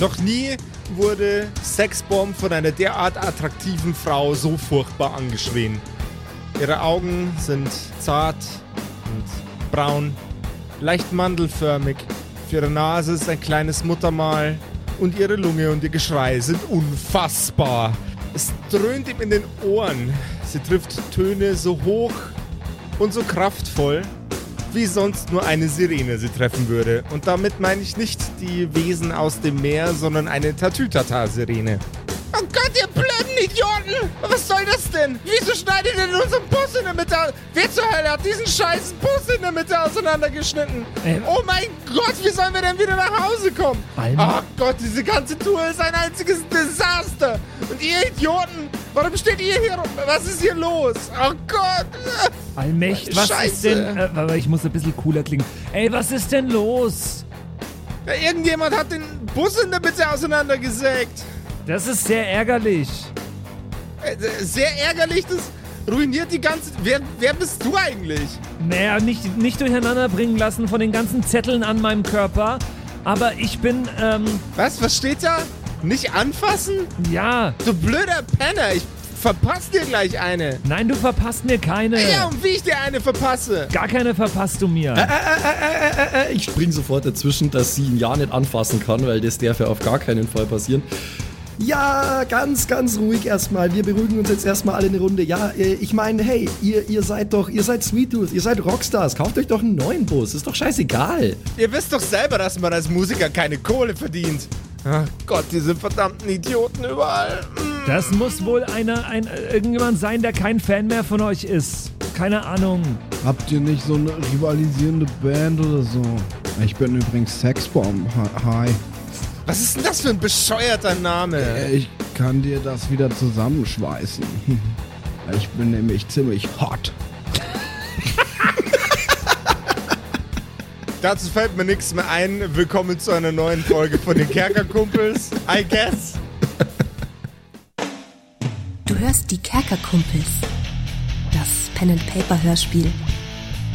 Noch nie wurde Sexbomb von einer derart attraktiven Frau so furchtbar angeschrien. Ihre Augen sind zart und braun, leicht mandelförmig. Für ihre Nase ist ein kleines Muttermal und ihre Lunge und ihr Geschrei sind unfassbar. Es dröhnt ihm in den Ohren. Sie trifft Töne so hoch und so kraftvoll, wie sonst nur eine Sirene sie treffen würde. Und damit meine ich nicht die Wesen aus dem Meer, sondern eine Tatütata-Sirene. Oh Gott, ihr blöden Idioten! Was soll das denn? Wieso schneidet ihr denn unseren Bus in der Mitte? Wer zur Hölle hat diesen scheißen Bus in der Mitte auseinandergeschnitten? Ähm. oh mein Gott, wie sollen wir denn wieder nach Hause kommen? Alma. Oh Gott, diese ganze Tour ist ein einziges Desaster. Und ihr Idioten, warum steht ihr hier rum? Was ist hier los? Oh Gott! Allmächt, was Scheiße. ist denn. Äh, aber ich muss ein bisschen cooler klingen. Ey, was ist denn los? Ja, irgendjemand hat den Bus in der Mitte auseinandergesägt. Das ist sehr ärgerlich. Äh, Sehr ärgerlich, das ruiniert die ganze... Wer, wer bist du eigentlich? Naja, nicht, nicht durcheinander bringen lassen von den ganzen Zetteln an meinem Körper. Aber ich bin, ähm, Was, was steht da? Nicht anfassen? ja. Du blöder Penner, ich verpasse dir gleich eine. Nein, du verpasst mir keine. Ja, und wie ich dir eine verpasse. Gar keine verpasst du mir. Äh, ich spring sofort dazwischen, dass sie ihn ja nicht anfassen kann, weil das darf ja auf gar keinen Fall passieren. Ja, ganz, ganz ruhig erstmal. Wir beruhigen uns jetzt erstmal alle eine Runde. Ja, äh, ich meine, hey, ihr, ihr seid doch, ihr seid Sweet Tooth, ihr seid Rockstars. Kauft euch doch einen neuen Bus. Ist doch scheißegal. Ihr wisst doch selber, dass man als Musiker keine Kohle verdient. Ach Gott, diese verdammten Idioten überall. Mm. Das muss wohl einer, ein, irgendjemand sein, der kein Fan mehr von euch ist. Keine Ahnung. Habt ihr nicht so eine rivalisierende Band oder so? Ich bin übrigens Sexbomb. Hi. Was ist denn das für ein bescheuerter Name? Ich kann dir das wieder zusammenschweißen. Ich bin nämlich ziemlich hot. Dazu fällt mir nichts mehr ein. Willkommen zu einer neuen Folge von den Kerkerkumpels. I guess. Du hörst die Kerkerkumpels. Das Pen and Paper Hörspiel.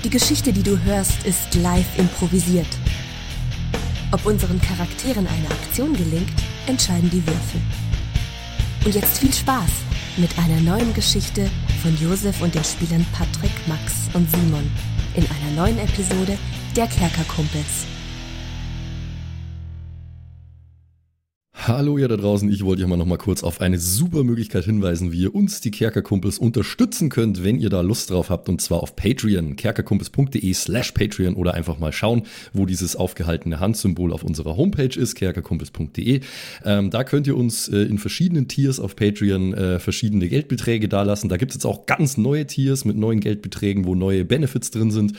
Die Geschichte, die du hörst, ist live improvisiert. Ob unseren Charakteren eine Aktion gelingt, entscheiden die Würfel. Und jetzt viel Spaß mit einer neuen Geschichte von Josef und den Spielern Patrick, Max und Simon in einer neuen Episode der Kerkerkumpels. Hallo ihr da draußen, ich wollte euch mal noch mal kurz auf eine super Möglichkeit hinweisen, wie ihr uns, die Kerkerkumpels, unterstützen könnt, wenn ihr da Lust drauf habt und zwar auf Patreon, kerkerkumpels.de slash Patreon oder einfach mal schauen, wo dieses aufgehaltene Handsymbol auf unserer Homepage ist, kerkerkumpels.de. Ähm, da könnt ihr uns äh, in verschiedenen Tiers auf Patreon äh, verschiedene Geldbeträge dalassen. Da gibt es jetzt auch ganz neue Tiers mit neuen Geldbeträgen, wo neue Benefits drin sind.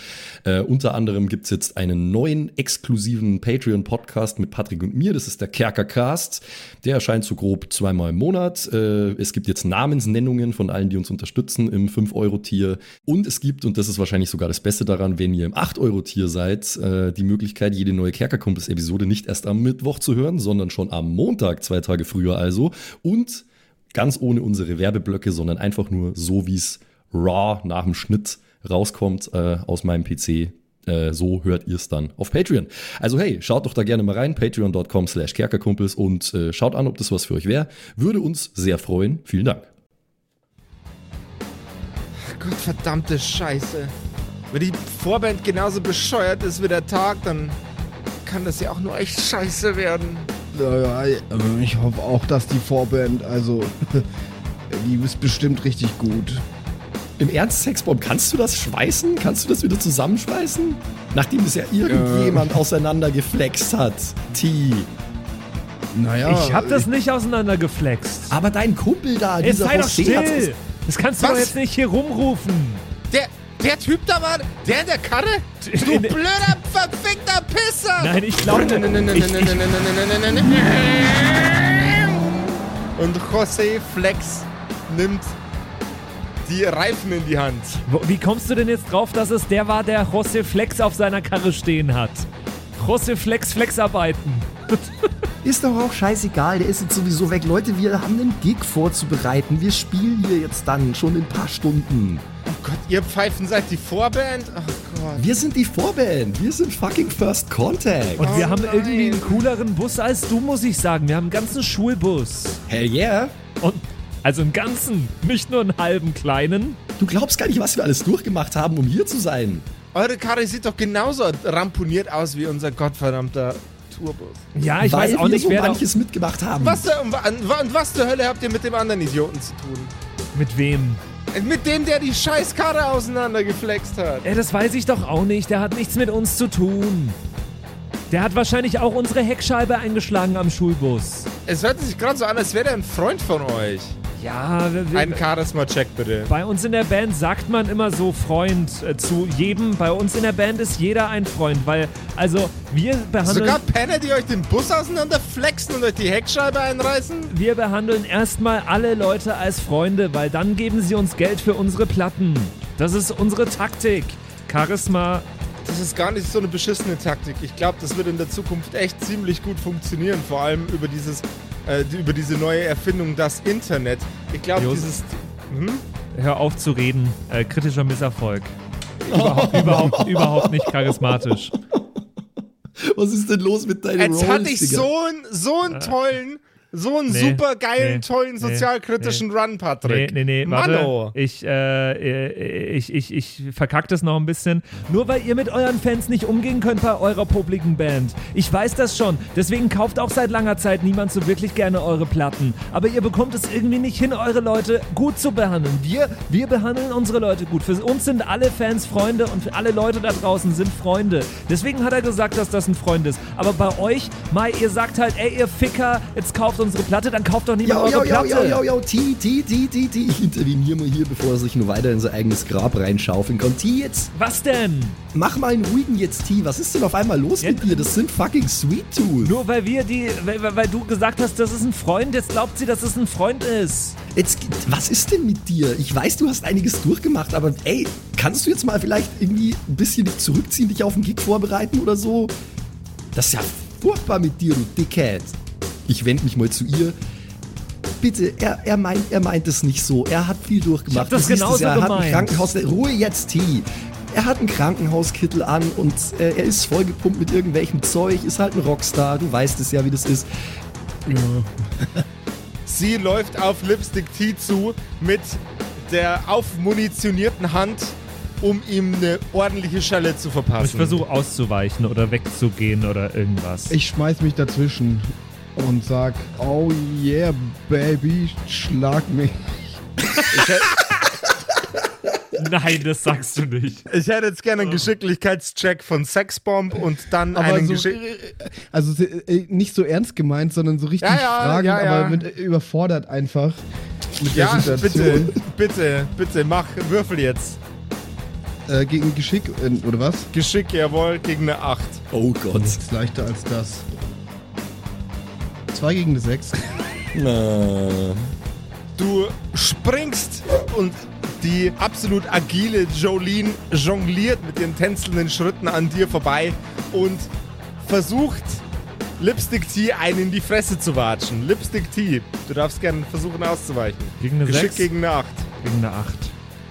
Äh, unter anderem gibt es jetzt einen neuen exklusiven Patreon-Podcast mit Patrick und mir, das ist der Kerkercast. Der erscheint so grob zweimal im Monat. Äh, es gibt jetzt Namensnennungen von allen, die uns unterstützen im 5-Euro-Tier. Und es gibt, und das ist wahrscheinlich sogar das Beste daran, wenn ihr im 8-Euro-Tier seid, äh, die Möglichkeit, jede neue Kerkerkumpels-Episode nicht erst am Mittwoch zu hören, sondern schon am Montag, zwei Tage früher also. Und ganz ohne unsere Werbeblöcke, sondern einfach nur so, wie es raw nach dem Schnitt rauskommt äh, aus meinem PC. Äh, so hört ihr es dann auf Patreon. Also hey, schaut doch da gerne mal rein, patreon.com slash kerkerkumpels und äh, schaut an, ob das was für euch wäre. Würde uns sehr freuen. Vielen Dank. Gott verdammte Scheiße. Wenn die Vorband genauso bescheuert ist wie der Tag, dann kann das ja auch nur echt scheiße werden. Ja, ja, ich hoffe auch, dass die Vorband, also, die ist bestimmt richtig gut. Im Ernst, Sexbomb, kannst du das schweißen? Kannst du das wieder zusammenschweißen? Nachdem es ja irgendjemand auseinandergeflext hat. T. Naja, ich hab das nicht auseinandergeflext. Aber dein Kumpel da, Jetzt dieser sei doch still. Das kannst du Was? doch jetzt nicht hier rumrufen. Der, der Typ da war, der in der Karre? Du blöder, verfickter Pisser! Nein, ich glaube. Und José Flex nimmt die Reifen in die Hand. Wie kommst du denn jetzt drauf, dass es der war, der José Flex auf seiner Karre stehen hat? José Flex Flexarbeiten. Ist doch auch scheißegal, der ist jetzt sowieso weg. Leute, wir haben einen Gig vorzubereiten. Wir spielen hier jetzt dann schon in ein paar Stunden. Gott, ihr Pfeifen seid die Vorband? Ach Gott. Wir sind die Vorband. Wir sind fucking First Contact. Und wir Oh haben nein. irgendwie einen cooleren Bus als du, muss ich sagen. Wir haben einen ganzen Schulbus. Hell yeah. Und also einen ganzen, nicht nur einen halben kleinen. Du glaubst gar nicht, was wir alles durchgemacht haben, um hier zu sein. Eure Karre sieht doch genauso ramponiert aus wie unser gottverdammter Tourbus. Ja, ich Weil weiß auch nicht, so wer da, manches mitgemacht haben. Was, zur- und, wa- und was zur Hölle habt ihr mit dem anderen Idioten zu tun? mit wem. Mit dem, der die scheiß Karre auseinandergeflext hat. Ja, das weiß ich doch auch nicht. Der hat nichts mit uns zu tun. Der hat wahrscheinlich auch unsere Heckscheibe eingeschlagen am Schulbus. Es hört sich gerade so an, als wäre er ein Freund von euch. Ja, wir, Ein Charisma-Check bitte. bei uns in der Band sagt man immer so Freund äh, zu jedem. Bei uns in der Band ist jeder ein Freund, weil, also, wir behandeln, Sogar Penner, die euch den Bus auseinanderflexen und euch die Heckscheibe einreißen? wir behandeln erstmal alle Leute als Freunde, weil dann geben sie uns Geld für unsere Platten. Das ist unsere Taktik. Charisma. Das ist gar nicht so eine beschissene Taktik. Ich glaube, das wird in der Zukunft echt ziemlich gut funktionieren. Vor allem über dieses, äh, über diese neue Erfindung, das Internet. Ich glaube, dieses. Hm? Hör auf zu reden. Äh, kritischer Misserfolg. Überhaupt, überhaupt, überhaupt nicht charismatisch. Was ist denn los mit deinen Jetzt Rolls, hatte ich Digga? so einen so einen tollen, so einen Nee, super geilen, nee, tollen nee, sozialkritischen Run, Nee, Patrick. nee, nee, warte. Mano. Ich, äh, ich, ich, ich verkack das noch ein bisschen. Nur weil ihr mit euren Fans nicht umgehen könnt bei eurer publiken Band. Ich weiß das schon. Deswegen kauft auch seit langer Zeit niemand so wirklich gerne eure Platten. Aber ihr bekommt es irgendwie nicht hin, eure Leute gut zu behandeln. Wir, wir behandeln unsere Leute gut. Für uns sind alle Fans Freunde und für alle Leute da draußen sind Freunde. Deswegen hat er gesagt, dass das ein Freund ist. Aber bei euch, Mai, ihr sagt halt, ey, ihr Ficker, jetzt kauft unsere Platte, dann kauft doch niemand ja, eure ja, Platte. ja, ja, ja, T, T, T, T, T. Ich interveniere mal hier, bevor er sich nur weiter in sein eigenes Grab reinschaufeln kann. T, jetzt, Was denn? mach mal einen ruhigen jetzt, T. Was ist denn auf einmal los Ja, mit dir? Das sind fucking Sweet Tooth. Nur weil wir die, weil, weil- weil du gesagt hast, das ist ein Freund, jetzt glaubt sie, dass es ein Freund ist. Jetzt, was ist denn mit dir? Ich weiß, du hast einiges durchgemacht, aber ey, kannst du jetzt mal vielleicht irgendwie ein bisschen dich zurückziehen, dich auf den Gig vorbereiten oder so? Das ist ja furchtbar mit dir, du Dickhead. Ich wende mich mal zu ihr. Bitte, er, er, meint, er meint es nicht so. Er hat viel durchgemacht. Ich hab das genauso es ja, er hat ein gemeint. Krankenhaus. Ruhe jetzt, T. Er hat einen Krankenhauskittel an und äh, er ist vollgepumpt mit irgendwelchem Zeug, ist halt ein Rockstar. Du weißt es ja, wie das ist. Sie läuft auf Lipstick T zu mit der aufmunitionierten Hand, um ihm eine ordentliche Schelle zu verpassen. Ich versuche auszuweichen oder wegzugehen oder irgendwas. Ich schmeiß mich dazwischen und sag, oh yeah, Baby, schlag mich. Nein, das sagst du nicht. Ich hätte jetzt gerne einen Geschicklichkeitscheck von Sexbomb und dann Aber einen so, Geschick... äh, also äh, nicht so ernst gemeint, sondern so richtig Ja, ja, fragend, ja, ja. aber mit, äh, überfordert einfach mit der Ja, Situation. bitte, bitte, bitte, mach, würfel jetzt. Äh, gegen Geschick, äh, oder was? Geschick, jawohl, gegen eine 8. Oh Gott. Nichts leichter als das. Zwei gegen eine Sechs. Na. Du springst und die absolut agile Jolene jongliert mit ihren tänzelnden Schritten an dir vorbei und versucht Lipstick T einen in die Fresse zu watschen. Lipstick T, du darfst gerne versuchen auszuweichen. Gegen eine Geschick 6? gegen eine 8. Gegen eine 8.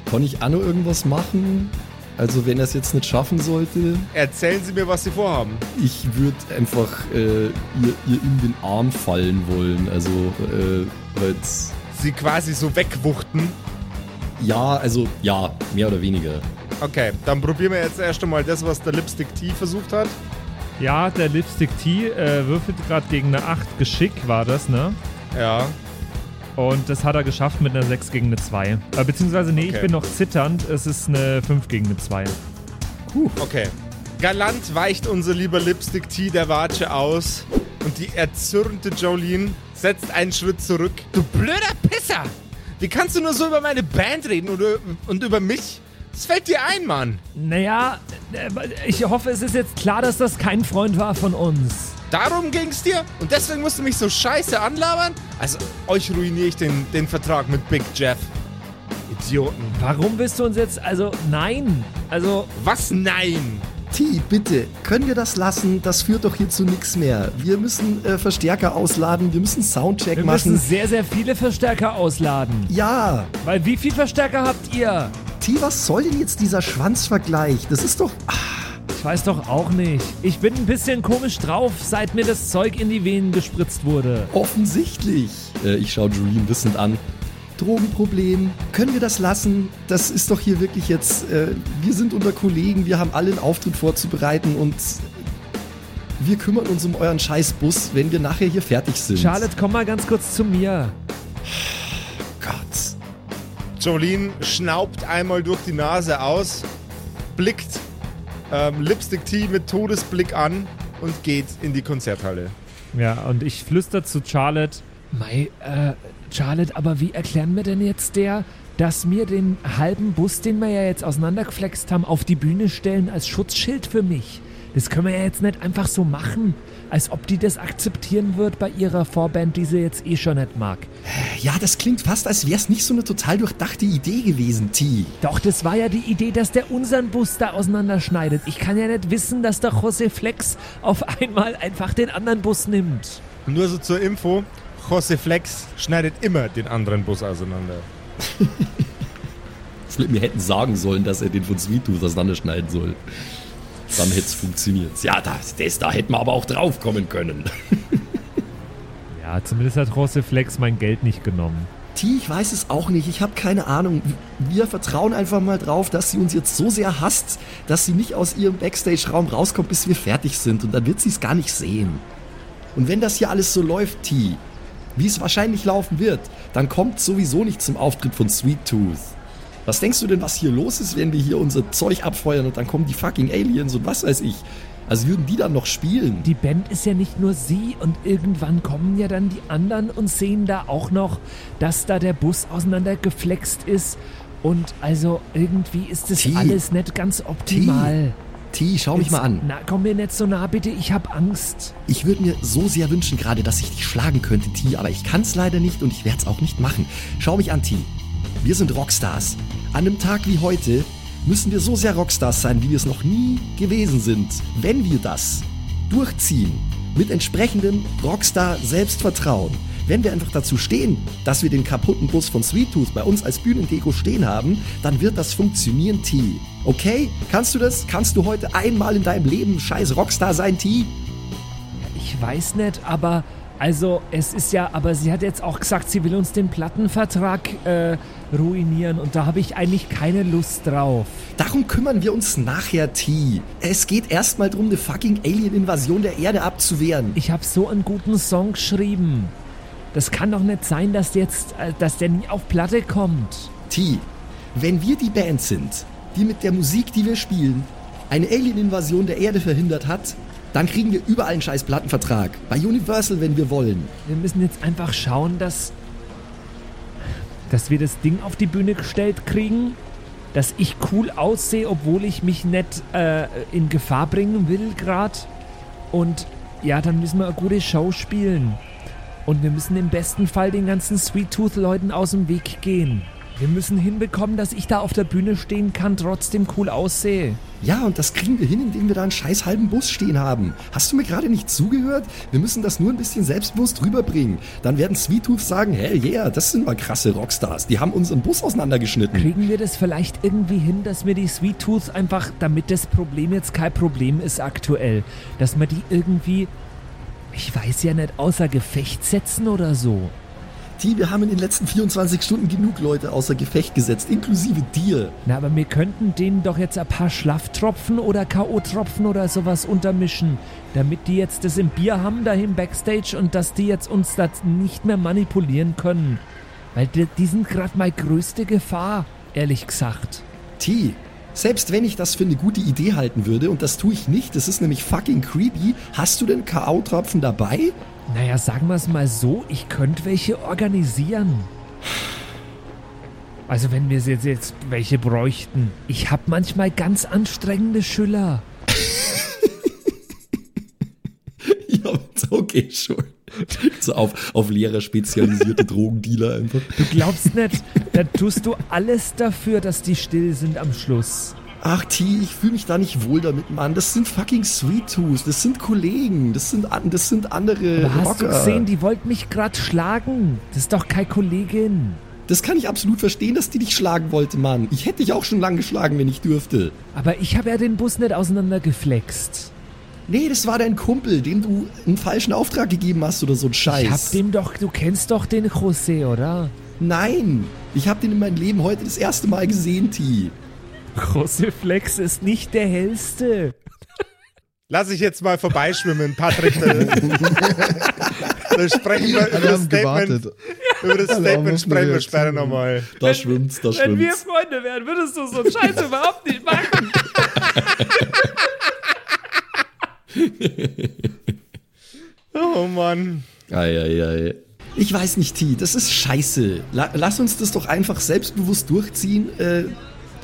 Kann ich Anno irgendwas machen? Also wenn er es jetzt nicht schaffen sollte, Erzählen Sie mir, was Sie vorhaben. ich würde einfach äh, ihr, ihr in den Arm fallen wollen. Also äh, weil's- Sie quasi so wegwuchten. ja, also ja, mehr oder weniger. Okay, dann probieren wir jetzt erst einmal das, was der Lipstick T versucht hat. Ja, der Lipstick T äh, würfelt gerade gegen eine 8. Geschick war das, ne? Ja. Und das hat er geschafft mit einer 6 gegen eine 2. Äh, beziehungsweise, nee, Okay. ich bin noch zitternd. Es ist eine 5 gegen eine 2. Okay. Galant weicht unser lieber Lipstick T der Watsche aus und die erzürnte Jolene setzt einen Schritt zurück. Du blöder Pisser! Wie kannst du nur so über meine Band reden und, und über mich? Das fällt dir ein, Mann. Naja, äh, ich hoffe, es ist jetzt klar, dass das kein Freund war von uns. Darum ging's dir? Und deswegen musst du mich so scheiße anlabern? Also, euch ruiniere ich den, den Vertrag mit Big Jeff. Idioten. Warum willst du uns jetzt, also nein, also Was? Nein! T, bitte, können wir das lassen? Das führt doch hier zu nichts mehr. Wir müssen äh, Verstärker ausladen, wir müssen Soundcheck wir machen. müssen sehr, sehr viele Verstärker ausladen. ja, Weil wie viel Verstärker habt ihr? T, was soll denn jetzt dieser Schwanzvergleich? Das ist doch. Ich weiß doch auch nicht. Ich bin ein bisschen komisch drauf, seit mir das Zeug in die Venen gespritzt wurde. Offensichtlich. Äh, ich schaue Julien wissend an. Drogenproblem, können wir das lassen? Das ist doch hier wirklich jetzt, äh, wir sind unter Kollegen, wir haben alle einen Auftritt vorzubereiten und wir kümmern uns um euren Scheißbus, wenn wir nachher hier fertig sind. Charlotte, komm mal ganz kurz zu mir. Gott. Jolene schnaubt einmal durch die Nase aus, blickt ähm, Lipstick Tea mit Todesblick an und geht in die Konzerthalle. Ja, und ich flüster zu Charlotte. Mei, äh, Charlotte, aber wie erklären wir denn jetzt der, dass wir den halben Bus, den wir ja jetzt auseinandergeflext haben, auf die Bühne stellen als Schutzschild für mich? Das können wir ja jetzt nicht einfach so machen, als ob die das akzeptieren wird bei ihrer Vorband, die sie jetzt eh schon nicht mag. Ja, das klingt fast, als wäre es nicht so eine total durchdachte Idee gewesen, T. Doch, das war ja die Idee, dass der unseren Bus da auseinanderschneidet. Ich kann ja nicht wissen, dass der José Flex auf einmal einfach den anderen Bus nimmt. Nur so zur Info, José Flex schneidet immer den anderen Bus auseinander. Wir hätten sagen sollen, dass er den von Sweet Tooth auseinanderschneiden soll. Dann hätte es funktioniert. Ja, das, das da hätten wir aber auch drauf kommen können. Ja, zumindest hat José Flex mein Geld nicht genommen. T, ich weiß es auch nicht. Ich habe keine Ahnung. Wir vertrauen einfach mal drauf, dass sie uns jetzt so sehr hasst, dass sie nicht aus ihrem Backstage-Raum rauskommt, bis wir fertig sind. Und dann wird sie es gar nicht sehen. Und wenn das hier alles so läuft, T, wie es wahrscheinlich laufen wird, dann kommt sowieso nicht zum Auftritt von Sweet Tooth. Was denkst du denn, was hier los ist, wenn wir hier unser Zeug abfeuern und dann kommen die fucking Aliens und was weiß ich? Also würden die dann noch spielen? Die Band ist ja nicht nur sie und irgendwann kommen ja dann die anderen und sehen da auch noch, dass da der Bus auseinandergeflext ist. Und also irgendwie ist das T. alles nicht ganz optimal. T, schau mich Jetzt- mal an. Na, komm mir nicht so nah, bitte. Ich hab Angst. Ich würde mir so sehr wünschen gerade, dass ich dich schlagen könnte, T, aber ich kann es leider nicht und ich werde es auch nicht machen. Schau mich an, T. Wir sind Rockstars. An einem Tag wie heute müssen wir so sehr Rockstars sein, wie wir es noch nie gewesen sind. Wenn wir das durchziehen, mit entsprechendem Rockstar-Selbstvertrauen, wenn wir einfach dazu stehen, dass wir den kaputten Bus von Sweet Tooth bei uns als Bühnendeko stehen haben, dann wird das funktionieren, T. Okay? Kannst du das? Kannst du heute einmal in deinem Leben scheiß Rockstar sein, T? Ich weiß nicht, aber also es ist ja, aber sie hat jetzt auch gesagt, sie will uns den Plattenvertrag äh, ruinieren und da habe ich eigentlich keine Lust drauf. Darum kümmern wir uns nachher, T. Es geht erstmal darum, eine fucking Alien-Invasion der Erde abzuwehren. Ich habe so einen guten Song geschrieben. Das kann doch nicht sein, dass jetzt, äh, dass der nie auf Platte kommt. T, wenn wir die Band sind, die mit der Musik, die wir spielen, eine Alien-Invasion der Erde verhindert hat, dann kriegen wir überall einen scheiß Plattenvertrag. Bei Universal, wenn wir wollen. Wir müssen jetzt einfach schauen, dass, dass wir das Ding auf die Bühne gestellt kriegen, dass ich cool aussehe, obwohl ich mich nicht äh, in Gefahr bringen will gerade. Und ja, dann müssen wir eine gute Show spielen. Und wir müssen im besten Fall den ganzen Sweet Tooth Leuten aus dem Weg gehen. Wir müssen hinbekommen, dass ich da auf der Bühne stehen kann, trotzdem cool aussehe. Ja, und das kriegen wir hin, indem wir da einen scheiß halben Bus stehen haben. Hast du mir gerade nicht zugehört? Wir müssen das nur ein bisschen selbstbewusst rüberbringen. Dann werden Sweet Tooth sagen, hell yeah, das sind mal krasse Rockstars. Die haben unseren Bus auseinandergeschnitten. Kriegen wir das vielleicht irgendwie hin, dass wir die Sweet Tooth einfach, damit das Problem jetzt kein Problem ist aktuell, dass wir die irgendwie, ich weiß ja nicht, außer Gefecht setzen oder so? T, wir haben in den letzten 24 Stunden genug Leute außer Gefecht gesetzt, inklusive dir. Na, aber wir könnten denen doch jetzt ein paar Schlafftropfen oder K.O.-Tropfen oder sowas untermischen, damit die jetzt das im Bier haben, da im Backstage und dass die jetzt uns das nicht mehr manipulieren können. Weil die, die sind gerade meine größte Gefahr, ehrlich gesagt. T, selbst wenn ich das für eine gute Idee halten würde, und das tue ich nicht, das ist nämlich fucking creepy, hast du denn K.O.-Tropfen dabei? Naja, sagen wir es mal so, ich könnte welche organisieren. Also wenn wir jetzt, jetzt welche bräuchten. Ich habe manchmal ganz anstrengende Schüler. Ja, okay, sure. So auf, auf Lehrer spezialisierte Drogendealer einfach. Du glaubst nicht, da tust du alles dafür, dass die still sind am Schluss. Ach, T, ich fühle mich da nicht wohl damit, Mann. Das sind fucking Sweet Tooth, das sind Kollegen, das sind, das sind andere Aber hast Rocker. du gesehen, die wollten mich gerade schlagen. Das ist doch keine Kollegin. Das kann ich absolut verstehen, dass die dich schlagen wollte, Mann. Ich hätte dich auch schon lang geschlagen, wenn ich dürfte. Aber ich habe ja den Bus nicht auseinandergeflext. Nee, das war dein Kumpel, dem du einen falschen Auftrag gegeben hast oder so ein Scheiß. Ich hab dem doch, du kennst doch den José, oder? Nein, ich habe den in meinem Leben heute das erste Mal gesehen, T. José Flex ist nicht der hellste. Lass ich jetzt mal vorbeischwimmen, Patrick. Da, da sprechen wir über das haben Statement. gewartet. Über das Statement sprechen wir später nochmal. Da schwimmt's, da Wenn wir schwimmt's. Freunde wären, würdest du so einen Scheiß überhaupt nicht machen. Oh Mann. Eieiei. Ich weiß nicht, T, das ist scheiße. La lass uns das doch einfach selbstbewusst durchziehen, äh,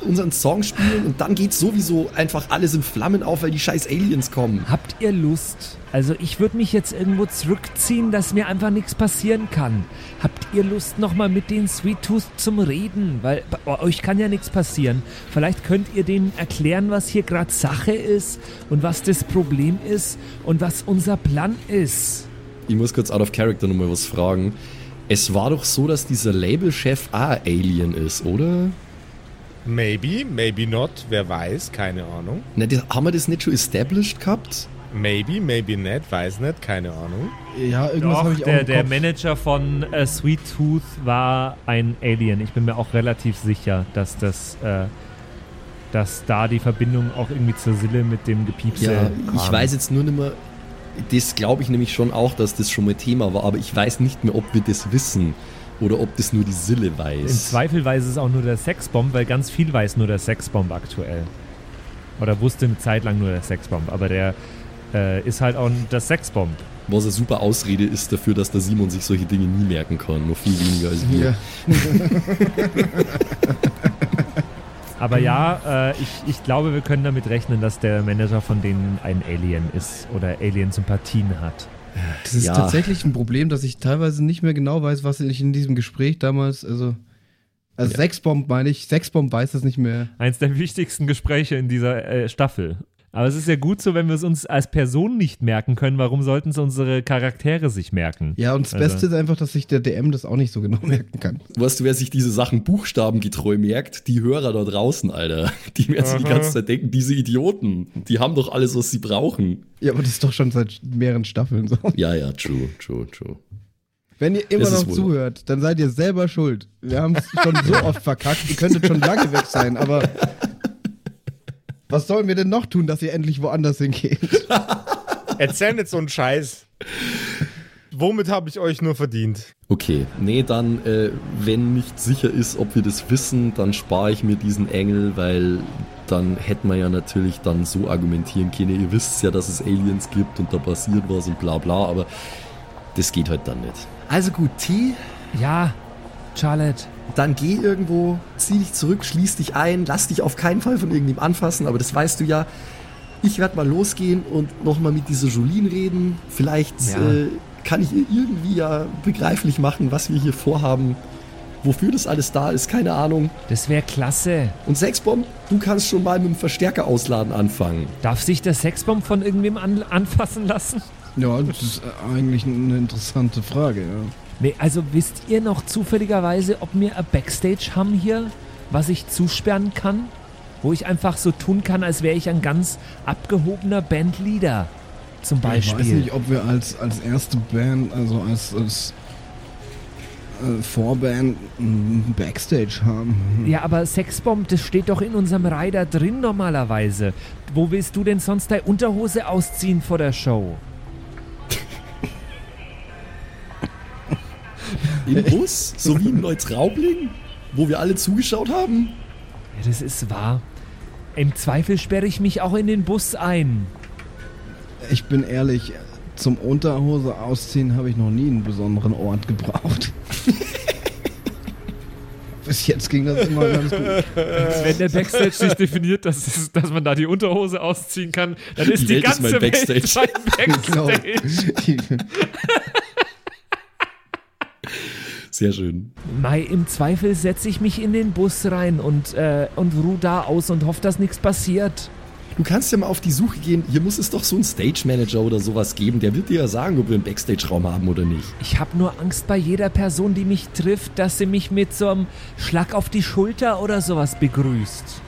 unseren Song spielen und dann geht sowieso einfach alles in Flammen auf, weil die scheiß Aliens kommen. Habt ihr Lust? Also ich würde mich jetzt irgendwo zurückziehen, dass mir einfach nichts passieren kann. Habt ihr Lust nochmal mit den Sweet Tooth zum Reden? Weil bei euch kann ja nichts passieren. Vielleicht könnt ihr denen erklären, was hier gerade Sache ist und was das Problem ist und was unser Plan ist. Ich muss kurz out of character nochmal was fragen. Es war doch so, dass dieser Labelchef auch ein Alien ist, oder? Maybe, maybe not. Wer weiß, keine Ahnung. Na, das, haben wir das nicht schon established gehabt? Maybe, maybe not. Weiß nicht, keine Ahnung. Ja, irgendwas habe ich auch der, im der Kopf. Manager von äh, Sweet Tooth war ein Alien. Ich bin mir auch relativ sicher, dass das, äh, dass da die Verbindung auch irgendwie zur Sille mit dem Gepiepse Ja, kam. ich weiß jetzt nur nicht mehr. Das glaube ich nämlich schon auch, dass das schon mal Thema war, aber ich weiß nicht mehr, ob wir das wissen oder ob das nur die Sille Im weiß. Zweifel weiß es auch nur der Sexbomb, weil ganz viel weiß nur der Sexbomb aktuell. Oder wusste eine Zeit lang nur der Sexbomb, aber der äh, ist halt auch das Sexbomb. Was eine super Ausrede ist dafür, dass der Simon sich solche Dinge nie merken kann. Noch viel weniger als wir. Ja. Aber ja, äh, ich, ich glaube, wir können damit rechnen, dass der Manager von denen ein Alien ist oder Alien-Sympathien hat. Das ist Ja. tatsächlich ein Problem, dass ich teilweise nicht mehr genau weiß, was ich in diesem Gespräch damals, also, also Ja. Sexbomb meine ich, Sexbomb weiß das nicht mehr. Eins der wichtigsten Gespräche in dieser äh, Staffel. Aber es ist ja gut so, wenn wir es uns als Person nicht merken können. Warum sollten es unsere Charaktere sich merken? Ja, und das Also- Beste ist einfach, dass sich der DM das auch nicht so genau merken kann. Weißt du, wer sich diese Sachen buchstabengetreu merkt? Die Hörer da draußen, Alter. Die werden sich die ganze Zeit denken, diese Idioten, die haben doch alles, was sie brauchen. Ja, aber das ist doch schon seit mehreren Staffeln so. Ja, ja, true, true, true. Wenn ihr immer noch zuhört, dann seid ihr selber schuld. Wir haben es schon so oft verkackt, ihr könntet schon lange weg sein, aber was sollen wir denn noch tun, dass ihr endlich woanders hingeht? Erzähl nicht so einen Scheiß. Womit habe ich euch nur verdient? Okay, nee, dann, äh, wenn nicht sicher ist, ob wir das wissen, dann spare ich mir diesen Engel, weil dann hätten wir ja natürlich dann so argumentieren können, ihr wisst ja, dass es Aliens gibt und da passiert was und bla bla, aber das geht halt dann nicht. Also gut, T, Ja, Charlotte. dann geh irgendwo, zieh dich zurück, schließ dich ein, lass dich auf keinen Fall von irgendjemandem anfassen, aber das weißt du ja. Ich werde mal losgehen und nochmal mit dieser Jolene reden. Vielleicht Ja. äh, kann ich ihr irgendwie ja begreiflich machen, was wir hier vorhaben. Wofür das alles da ist, keine Ahnung. Das wäre klasse. Und Sexbomb, du kannst schon mal mit dem Verstärker ausladen anfangen. Darf sich der Sexbomb von irgendwem an, anfassen lassen? Ja, das ist eigentlich eine interessante Frage, ja. Nee, also wisst ihr noch zufälligerweise, ob wir ein Backstage haben hier, was ich zusperren kann? Wo ich einfach so tun kann, als wäre ich ein ganz abgehobener Bandleader. Zum Ich weiß Beispiel. nicht, ob wir als, als erste Band, also als, als äh, Vorband Backstage haben. Ja, aber Sexbomb, das steht doch in unserem Rider drin normalerweise. Wo willst du denn sonst deine Unterhose ausziehen vor der Show? Im Bus, so wie in Neutraubling, wo wir alle zugeschaut haben. Ja, das ist wahr. Im Zweifel sperre ich mich auch in den Bus ein. Ich bin ehrlich, zum Unterhose ausziehen habe ich noch nie einen besonderen Ort gebraucht. Bis jetzt ging das immer ganz gut. Wenn der Backstage sich definiert, dass, es, dass man da die Unterhose ausziehen kann, dann ist Die die, Welt ist ganze mein Backstage. Welt mein Genau. Sehr schön. Mai, im Zweifel setze ich mich in den Bus rein und, äh, und ruh da aus und hoffe, dass nichts passiert. Du kannst ja mal auf die Suche gehen. Hier muss es doch so einen Stage Manager oder sowas geben. Der wird dir ja sagen, ob wir einen Backstage-Raum haben oder nicht. Ich habe nur Angst bei jeder Person, die mich trifft, dass sie mich mit so einem Schlag auf die Schulter oder sowas begrüßt.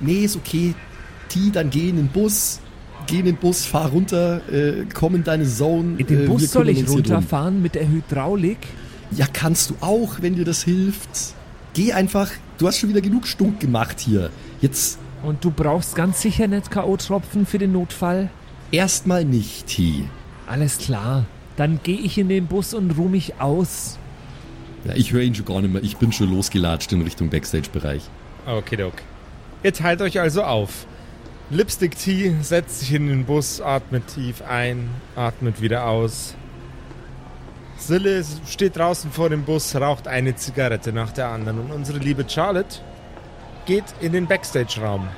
Nee, ist okay. T, dann geh in den Bus. Geh in den Bus, fahr runter, äh, komm in deine Zone. In den äh, Bus soll ich runterfahren mit der Hydraulik? Ja, kannst du auch, wenn dir das hilft. Geh einfach. Du hast schon wieder genug Stunk gemacht hier. Jetzt Und du brauchst ganz sicher nicht K.O.-Tropfen für den Notfall? erstmal nicht, T. Alles klar. Dann gehe ich in den Bus und ruh mich aus. Ja, ich höre ihn schon gar nicht mehr. Ich bin schon losgelatscht in Richtung Backstage-Bereich. Okay, Doc. Ihr teilt euch also auf. Lipstick T setzt sich in den Bus, atmet tief ein, atmet wieder aus. Sille steht draußen vor dem Bus, raucht eine Zigarette nach der anderen und unsere liebe Charlotte geht in den Backstage-Raum.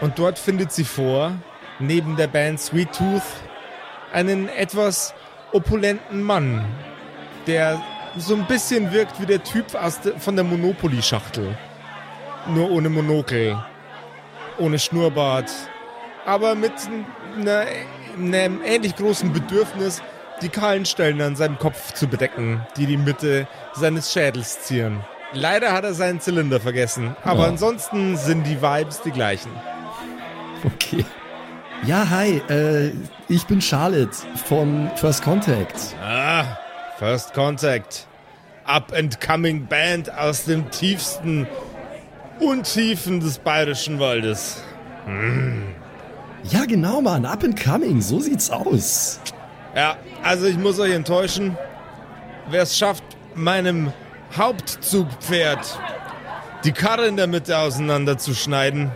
Und dort findet sie vor, neben der Band Sweet Tooth, einen etwas opulenten Mann, der so ein bisschen wirkt wie der Typ von der Monopoly-Schachtel. Nur ohne Monokel, ohne Schnurrbart, aber mit einer, einem ähnlich großen Bedürfnis, die kahlen Stellen an seinem Kopf zu bedecken, die die Mitte seines Schädels zieren. Leider hat er seinen Zylinder vergessen, aber Ja. ansonsten sind die Vibes die gleichen. Okay. Ja, hi, äh, ich bin Charlotte von First Contact. Ah, First Contact. Up and coming Band aus dem tiefsten Untiefen des bayerischen Waldes. Ja, genau, Mann, up and coming, so sieht's aus. Ja, also ich muss euch enttäuschen. Wer es schafft, meinem Hauptzugpferd die Karre in der Mitte auseinanderzuschneiden,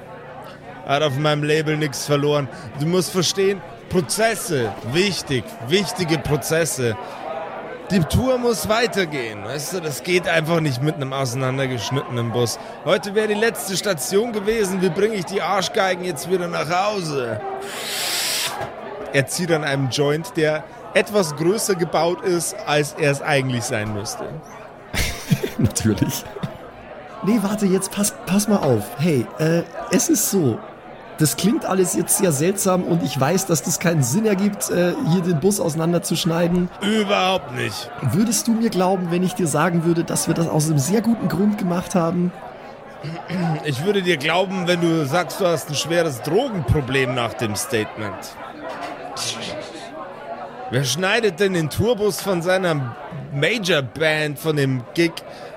hat auf meinem Label nichts verloren. Du musst verstehen, Prozesse, wichtig, wichtige Prozesse. Die Tour muss weitergehen, weißt du, das geht einfach nicht mit einem auseinandergeschnittenen Bus. Heute wäre die letzte Station gewesen, wie bringe ich die Arschgeigen jetzt wieder nach Hause? Er zieht an einem Joint, der etwas größer gebaut ist, als er es eigentlich sein müsste. Natürlich. Nee, warte, jetzt pass, pass mal auf. Hey, äh, es ist so. Das klingt alles jetzt sehr seltsam und ich weiß, dass das keinen Sinn ergibt, äh, hier den Bus auseinanderzuschneiden. Überhaupt nicht. Würdest du mir glauben, wenn ich dir sagen würde, dass wir das aus einem sehr guten Grund gemacht haben? Ich würde dir glauben, wenn du sagst, du hast ein schweres Drogenproblem nach dem Statement. Wer schneidet denn den Tourbus von seiner Major-Band, von dem Gig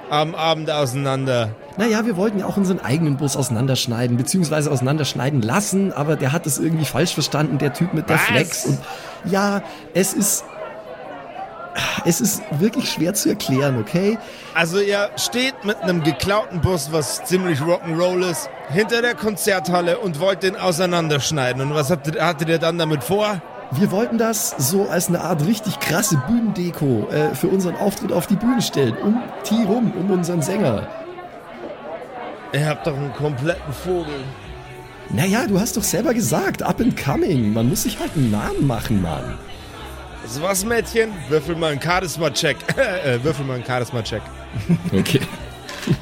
am Abend auseinander? Naja, wir wollten ja auch unseren eigenen Bus auseinanderschneiden, beziehungsweise auseinanderschneiden lassen, aber der hat es irgendwie falsch verstanden, der Typ mit der Was? Flex. Und ja, es ist. Es ist wirklich schwer zu erklären, okay? Also ihr steht mit einem geklauten Bus, was ziemlich Rock'n'Roll ist, hinter der Konzerthalle und wollt den auseinanderschneiden. Und was hattet, hattet ihr dann damit vor? Wir wollten das so als eine Art richtig krasse Bühnendeko äh, für unseren Auftritt auf die Bühne stellen. Um T rum, um unseren Sänger. Ihr habt doch einen kompletten Vogel. Naja, du hast doch selber gesagt, up and coming. Man muss sich halt einen Namen machen, Mann. Also was, Mädchen? Würfel mal einen Charisma-Check. äh, würfel mal einen Charisma-Check. Okay.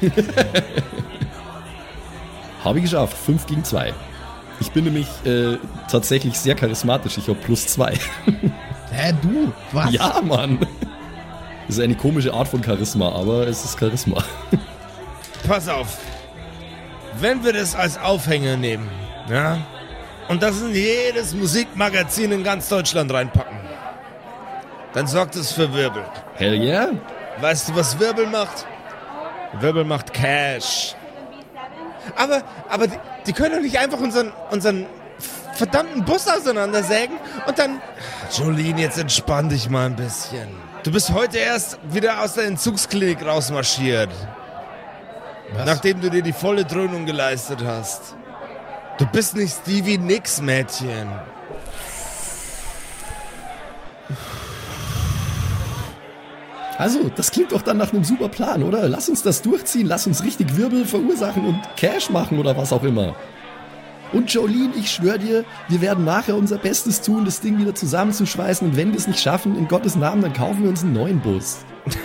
Habe ich geschafft. 5 gegen 2. Ich bin nämlich äh, tatsächlich sehr charismatisch. Ich habe plus 2. Hä, du? Was? ja, Mann. Das ist eine komische Art von Charisma, aber es ist Charisma. Pass auf. Wenn wir das als Aufhänger nehmen, ja, und das in jedes Musikmagazin in ganz Deutschland reinpacken, dann sorgt es für Wirbel. Hell yeah? Weißt du, was Wirbel macht? Wirbel macht Cash. Aber, aber die, die können doch nicht einfach unseren, unseren verdammten Bus auseinandersägen und dann... Jolene, jetzt entspann dich mal ein bisschen. Du bist heute erst wieder aus der Entzugsklinik rausmarschiert. Nachdem du dir die volle Dröhnung geleistet hast. Du bist nicht Stevie Nicks, Mädchen. Also, das klingt doch dann nach einem super Plan, oder? Lass uns das durchziehen, lass uns richtig Wirbel verursachen und Cash machen oder was auch immer. Und Jolene, ich schwöre dir, wir werden nachher unser Bestes tun, das Ding wieder zusammenzuschweißen. Und wenn wir es nicht schaffen, in Gottes Namen, dann kaufen wir uns einen neuen Bus.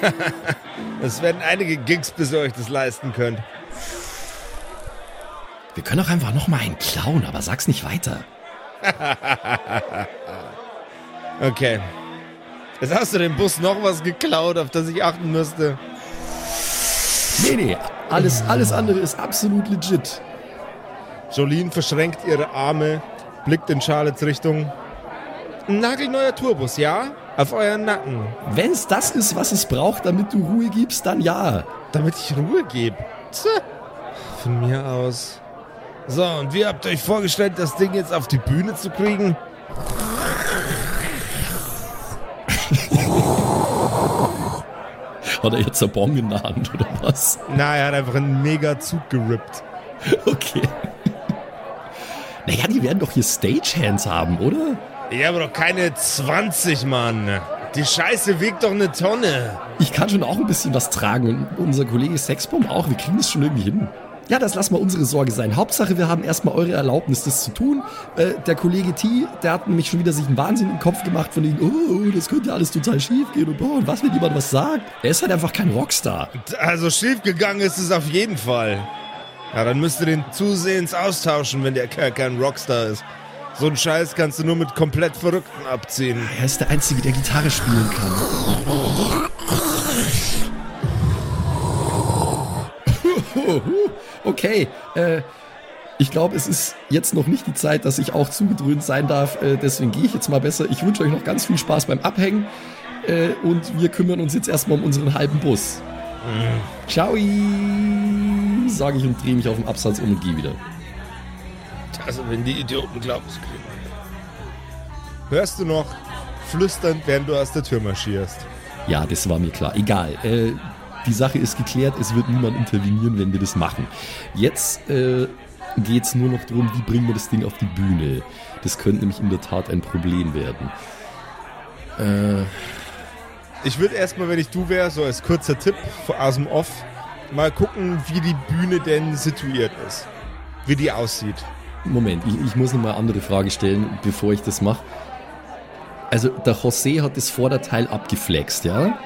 Es werden einige Gigs, bis ihr euch das leisten könnt. Wir können auch einfach noch mal einen klauen, aber sag's nicht weiter. Okay. Jetzt hast du dem Bus noch was geklaut, auf das ich achten müsste. Nee, nee, alles, alles andere ist absolut legit. Jolene verschränkt ihre Arme, blickt in Charlottes Richtung. Ein nagelneuer Tourbus, ja? Auf euren Nacken. Wenn's das ist, was es braucht, damit du Ruhe gibst, dann ja. Damit ich Ruhe gebe. Von mir aus. So, und wie habt ihr euch vorgestellt, das Ding jetzt auf die Bühne zu kriegen? Hat er jetzt ein Bong in der Hand oder was? Na, er hat einfach einen mega Zug gerippt. Okay. Naja, die werden doch hier Stagehands haben, oder? Ja, aber doch keine 20, Mann. Die Scheiße wiegt doch eine Tonne. Ich kann schon auch ein bisschen was tragen und unser Kollege Sexbomb auch. Wir kriegen das schon irgendwie hin. Ja, das lassen wir unsere Sorge sein. Hauptsache, wir haben erstmal eure Erlaubnis, das zu tun. Äh, der Kollege T, der hat nämlich schon wieder sich einen Wahnsinn im Kopf gemacht von denen, oh, das könnte ja alles total schief gehen und boah, und was, wenn jemand was sagt? Er ist halt einfach kein Rockstar. Also schiefgegangen ist es auf jeden Fall. Ja, dann müsst ihr den zusehends austauschen, wenn der Kerl kein Rockstar ist. So einen Scheiß kannst du nur mit komplett Verrückten abziehen. Er ist der Einzige, der Gitarre spielen kann. Okay, äh, ich glaube, es ist jetzt noch nicht die Zeit, dass ich auch zugedröhnt sein darf. Äh, deswegen gehe ich jetzt mal besser. Ich wünsche euch noch ganz viel Spaß beim Abhängen. Äh, und wir kümmern uns jetzt erstmal um unseren halben Bus. Ciao, sage ich und drehe mich auf den Absatz um und gehe wieder. Also, wenn die Idioten glauben, es. Hörst du noch flüsternd, während du aus der Tür marschierst? Ja, das war mir klar. Egal. Äh, die Sache ist geklärt, es wird niemand intervenieren, wenn wir das machen. Jetzt äh, geht es nur noch darum, wie bringen wir das Ding auf die Bühne. Das könnte nämlich in der Tat ein Problem werden. Äh, Ich würde erstmal, wenn ich du wäre, so als kurzer Tipp aus dem Off, mal gucken, wie die Bühne denn situiert ist. Wie die aussieht. Moment, ich, ich muss noch mal eine andere Frage stellen, bevor ich das mache. Also, der José hat das Vorderteil abgeflext, ja?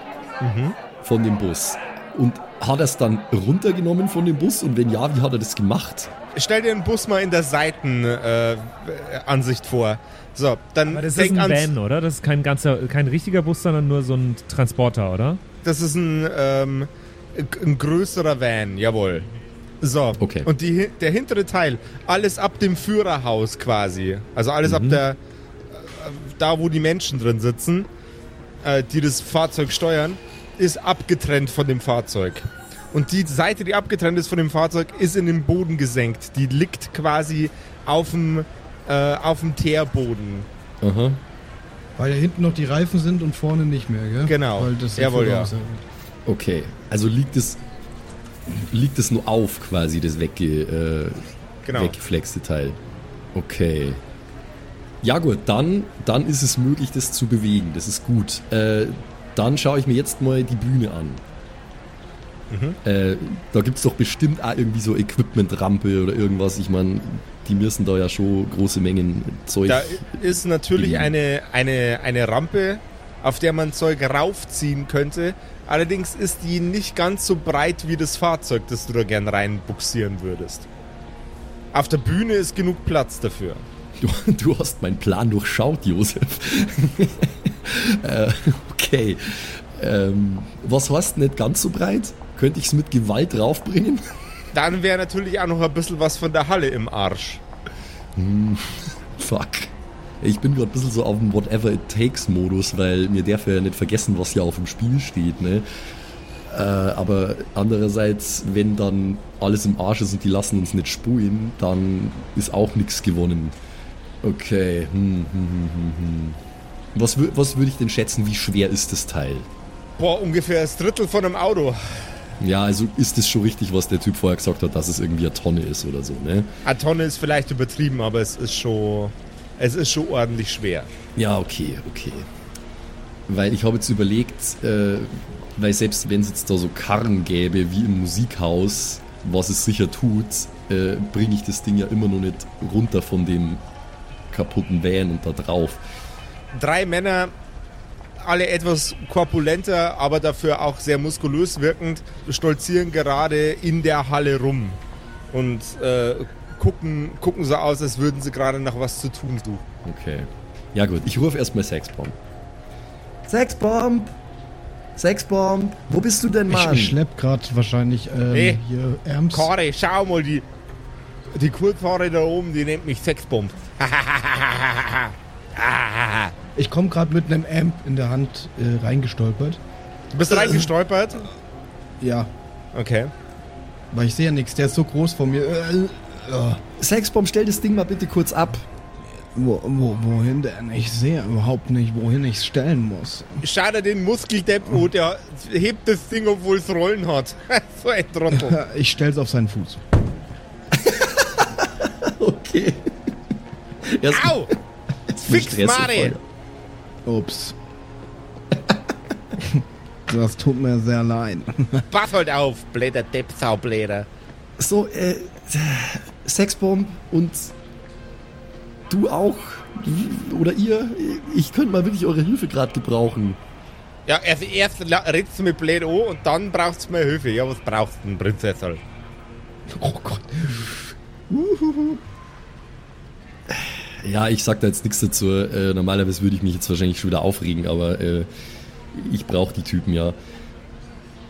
Von dem Bus. Und hat er es dann runtergenommen von dem Bus? Und wenn ja, wie hat er das gemacht? Stell dir den Bus mal in der Seitenansicht äh, vor. So, dann Aber das ist ein Van, oder? Das ist kein ganzer, kein richtiger Bus, sondern nur so ein Transporter, oder? Das ist ein, ähm, ein größerer Van, jawohl. So, Okay. und die, der hintere Teil, alles ab dem Führerhaus quasi, also alles ab der, äh, da wo die Menschen drin sitzen, äh, die das Fahrzeug steuern, ist abgetrennt von dem Fahrzeug. Und die Seite, die abgetrennt ist von dem Fahrzeug, ist in den Boden gesenkt. Die liegt quasi auf dem, äh, auf dem Teerboden. Aha. Weil ja hinten noch die Reifen sind und vorne nicht mehr, gell? Genau. Weil das Jawohl, ja. Okay. Also liegt es, liegt es nur auf, quasi, das wegge, äh, Genau. weggeflexte Teil. Okay. Ja gut, dann, dann ist es möglich, das zu bewegen. Das ist gut. Äh, dann schaue ich mir jetzt mal die Bühne an. Äh, da gibt es doch bestimmt auch irgendwie so Equipment-Rampe oder irgendwas. Ich meine, die müssen da ja schon große Mengen Zeug. Da ist natürlich eine, eine, eine Rampe, auf der man Zeug raufziehen könnte. Allerdings ist die nicht ganz so breit wie das Fahrzeug, das du da gern reinbuxieren würdest. Auf der Bühne ist genug Platz dafür. Du, du hast meinen Plan durchschaut, Josef. äh, okay. Ähm, was heißt nicht ganz so breit? Könnte ich es mit Gewalt raufbringen? Dann wäre natürlich auch noch ein bisschen was von der Halle im Arsch. Fuck. Ich bin gerade ein bisschen so auf dem Whatever It Takes Modus, weil mir darf ja nicht vergessen, was hier auf dem Spiel steht, ne? Äh, aber andererseits, wenn dann alles im Arsch ist und die lassen uns nicht spulen, dann ist auch nichts gewonnen. Okay. Hm, hm, hm, hm, hm. Was, was würde ich denn schätzen, wie schwer ist das Teil? Boah, ungefähr das Drittel von einem Auto. Ja, also ist es schon richtig, was der Typ vorher gesagt hat, dass es irgendwie eine Tonne ist oder so, ne? Eine Tonne ist vielleicht übertrieben, aber es ist schon, es ist schon ordentlich schwer. Ja, okay, okay. Weil ich habe jetzt überlegt, äh, weil selbst wenn es jetzt da so Karren gäbe wie im Musikhaus, was es sicher tut, äh, bringe ich das Ding ja immer noch nicht runter von dem kaputten Van und da drauf. Drei Männer, alle etwas korpulenter, aber dafür auch sehr muskulös wirkend, stolzieren gerade in der Halle rum und äh, gucken, gucken so aus, als würden sie gerade nach was zu tun suchen. Okay. Ja gut, ich rufe erstmal Sexbomb. Sexbomb! Sexbomb! Wo bist du denn, Ich, Mann? ich schlepp grad wahrscheinlich ähm, Hey, hier Erms. Kare, schau mal, die, die Kurzhaare da oben, die nennt mich Sexbomb. Ich komme gerade mit einem Amp in der Hand äh, reingestolpert. Du bist reingestolpert? Ja, Okay. weil ich sehe ja nichts. Der ist so groß von mir. Äh, äh, Sexbomb, stell das Ding mal bitte kurz ab. wo, wo, wohin denn? Ich sehe überhaupt nicht, wohin ich es stellen muss. Schau dir den Muskeldepp an, der hebt das Ding, obwohl es Rollen hat. so ein Trottel. Ich stell's auf seinen Fuß. Okay. Erst Au! Fix, Mari! Ups. das tut mir sehr leid. Pass halt auf, bläder Depp, Saubläder. So, äh, Sexbomb und du auch. Oder ihr. Ich könnte mal wirklich eure Hilfe gerade gebrauchen. Ja, also erst redst du mit blöd an und dann brauchst du mehr Hilfe. Ja, was brauchst du denn, Prinzessin? Oh Gott. Ja, ich sag da jetzt nichts dazu. Äh, normalerweise würde ich mich jetzt wahrscheinlich schon wieder aufregen, aber äh, ich brauche die Typen ja.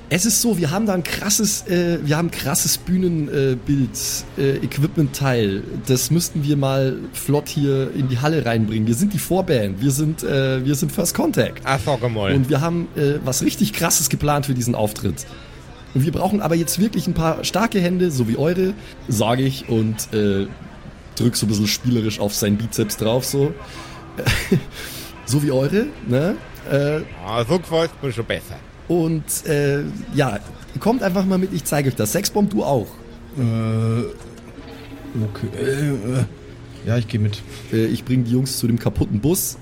Es ist so, wir haben da ein krasses, äh, wir haben krasses Bühnenbild, äh, Equipment-Teil. Das müssten wir mal flott hier in die Halle reinbringen. Wir sind die Vorband, wir sind, äh, wir sind First Contact. Sag einmal. Und wir haben äh, was richtig krasses geplant für diesen Auftritt. Und wir brauchen aber jetzt wirklich ein paar starke Hände, so wie eure, sage ich und äh, drück so ein bisschen spielerisch auf seinen Bizeps drauf, so. so wie eure, ne? Äh, ah, so gefällt mir schon besser. und äh, ja, kommt einfach mal mit, ich zeige euch das. Sexbomb, du auch. Äh, okay. Äh, äh, ja, ich gehe mit. Äh, ich bringe die Jungs zu dem kaputten Bus.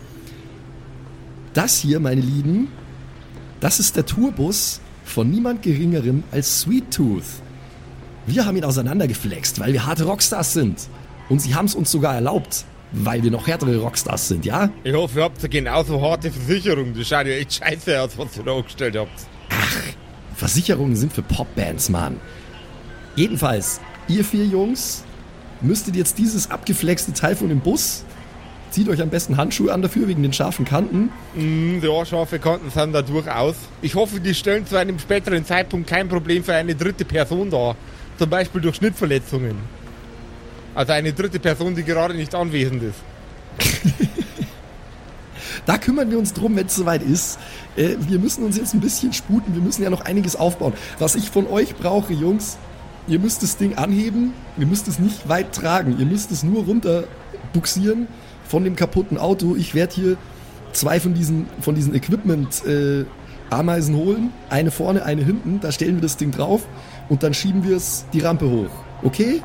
Das hier, meine Lieben, das ist der Tourbus von niemand Geringerem als Sweet Tooth. Wir haben ihn auseinandergeflext, weil wir harte Rockstars sind. Und sie haben es uns sogar erlaubt, weil wir noch härtere Rockstars sind, ja? Ich hoffe, ihr habt eine genauso harte Versicherung. Das schaut ja echt scheiße aus, was ihr da angestellt habt. Versicherungen sind für Popbands, Mann. Jedenfalls, ihr vier Jungs müsstet jetzt dieses abgeflexte Teil von dem Bus, zieht euch am besten Handschuhe an dafür, wegen den scharfen Kanten. Mm, ja, scharfe Kanten sind da durchaus. Ich hoffe, die stellen zu einem späteren Zeitpunkt kein Problem für eine dritte Person dar. Zum Beispiel durch Schnittverletzungen. Also eine dritte Person, die gerade nicht anwesend ist. Da kümmern wir uns drum, wenn es soweit ist. Äh, wir müssen uns jetzt ein bisschen sputen. Wir müssen ja noch einiges aufbauen. Was ich von euch brauche, Jungs, ihr müsst das Ding anheben. Ihr müsst es nicht weit tragen. Ihr müsst es nur runter buxieren von dem kaputten Auto. Ich werde hier zwei von diesen, von diesen Equipment äh, Ameisen holen. Eine vorne, eine hinten. Da stellen wir das Ding drauf und dann schieben wir es die Rampe hoch. Okay?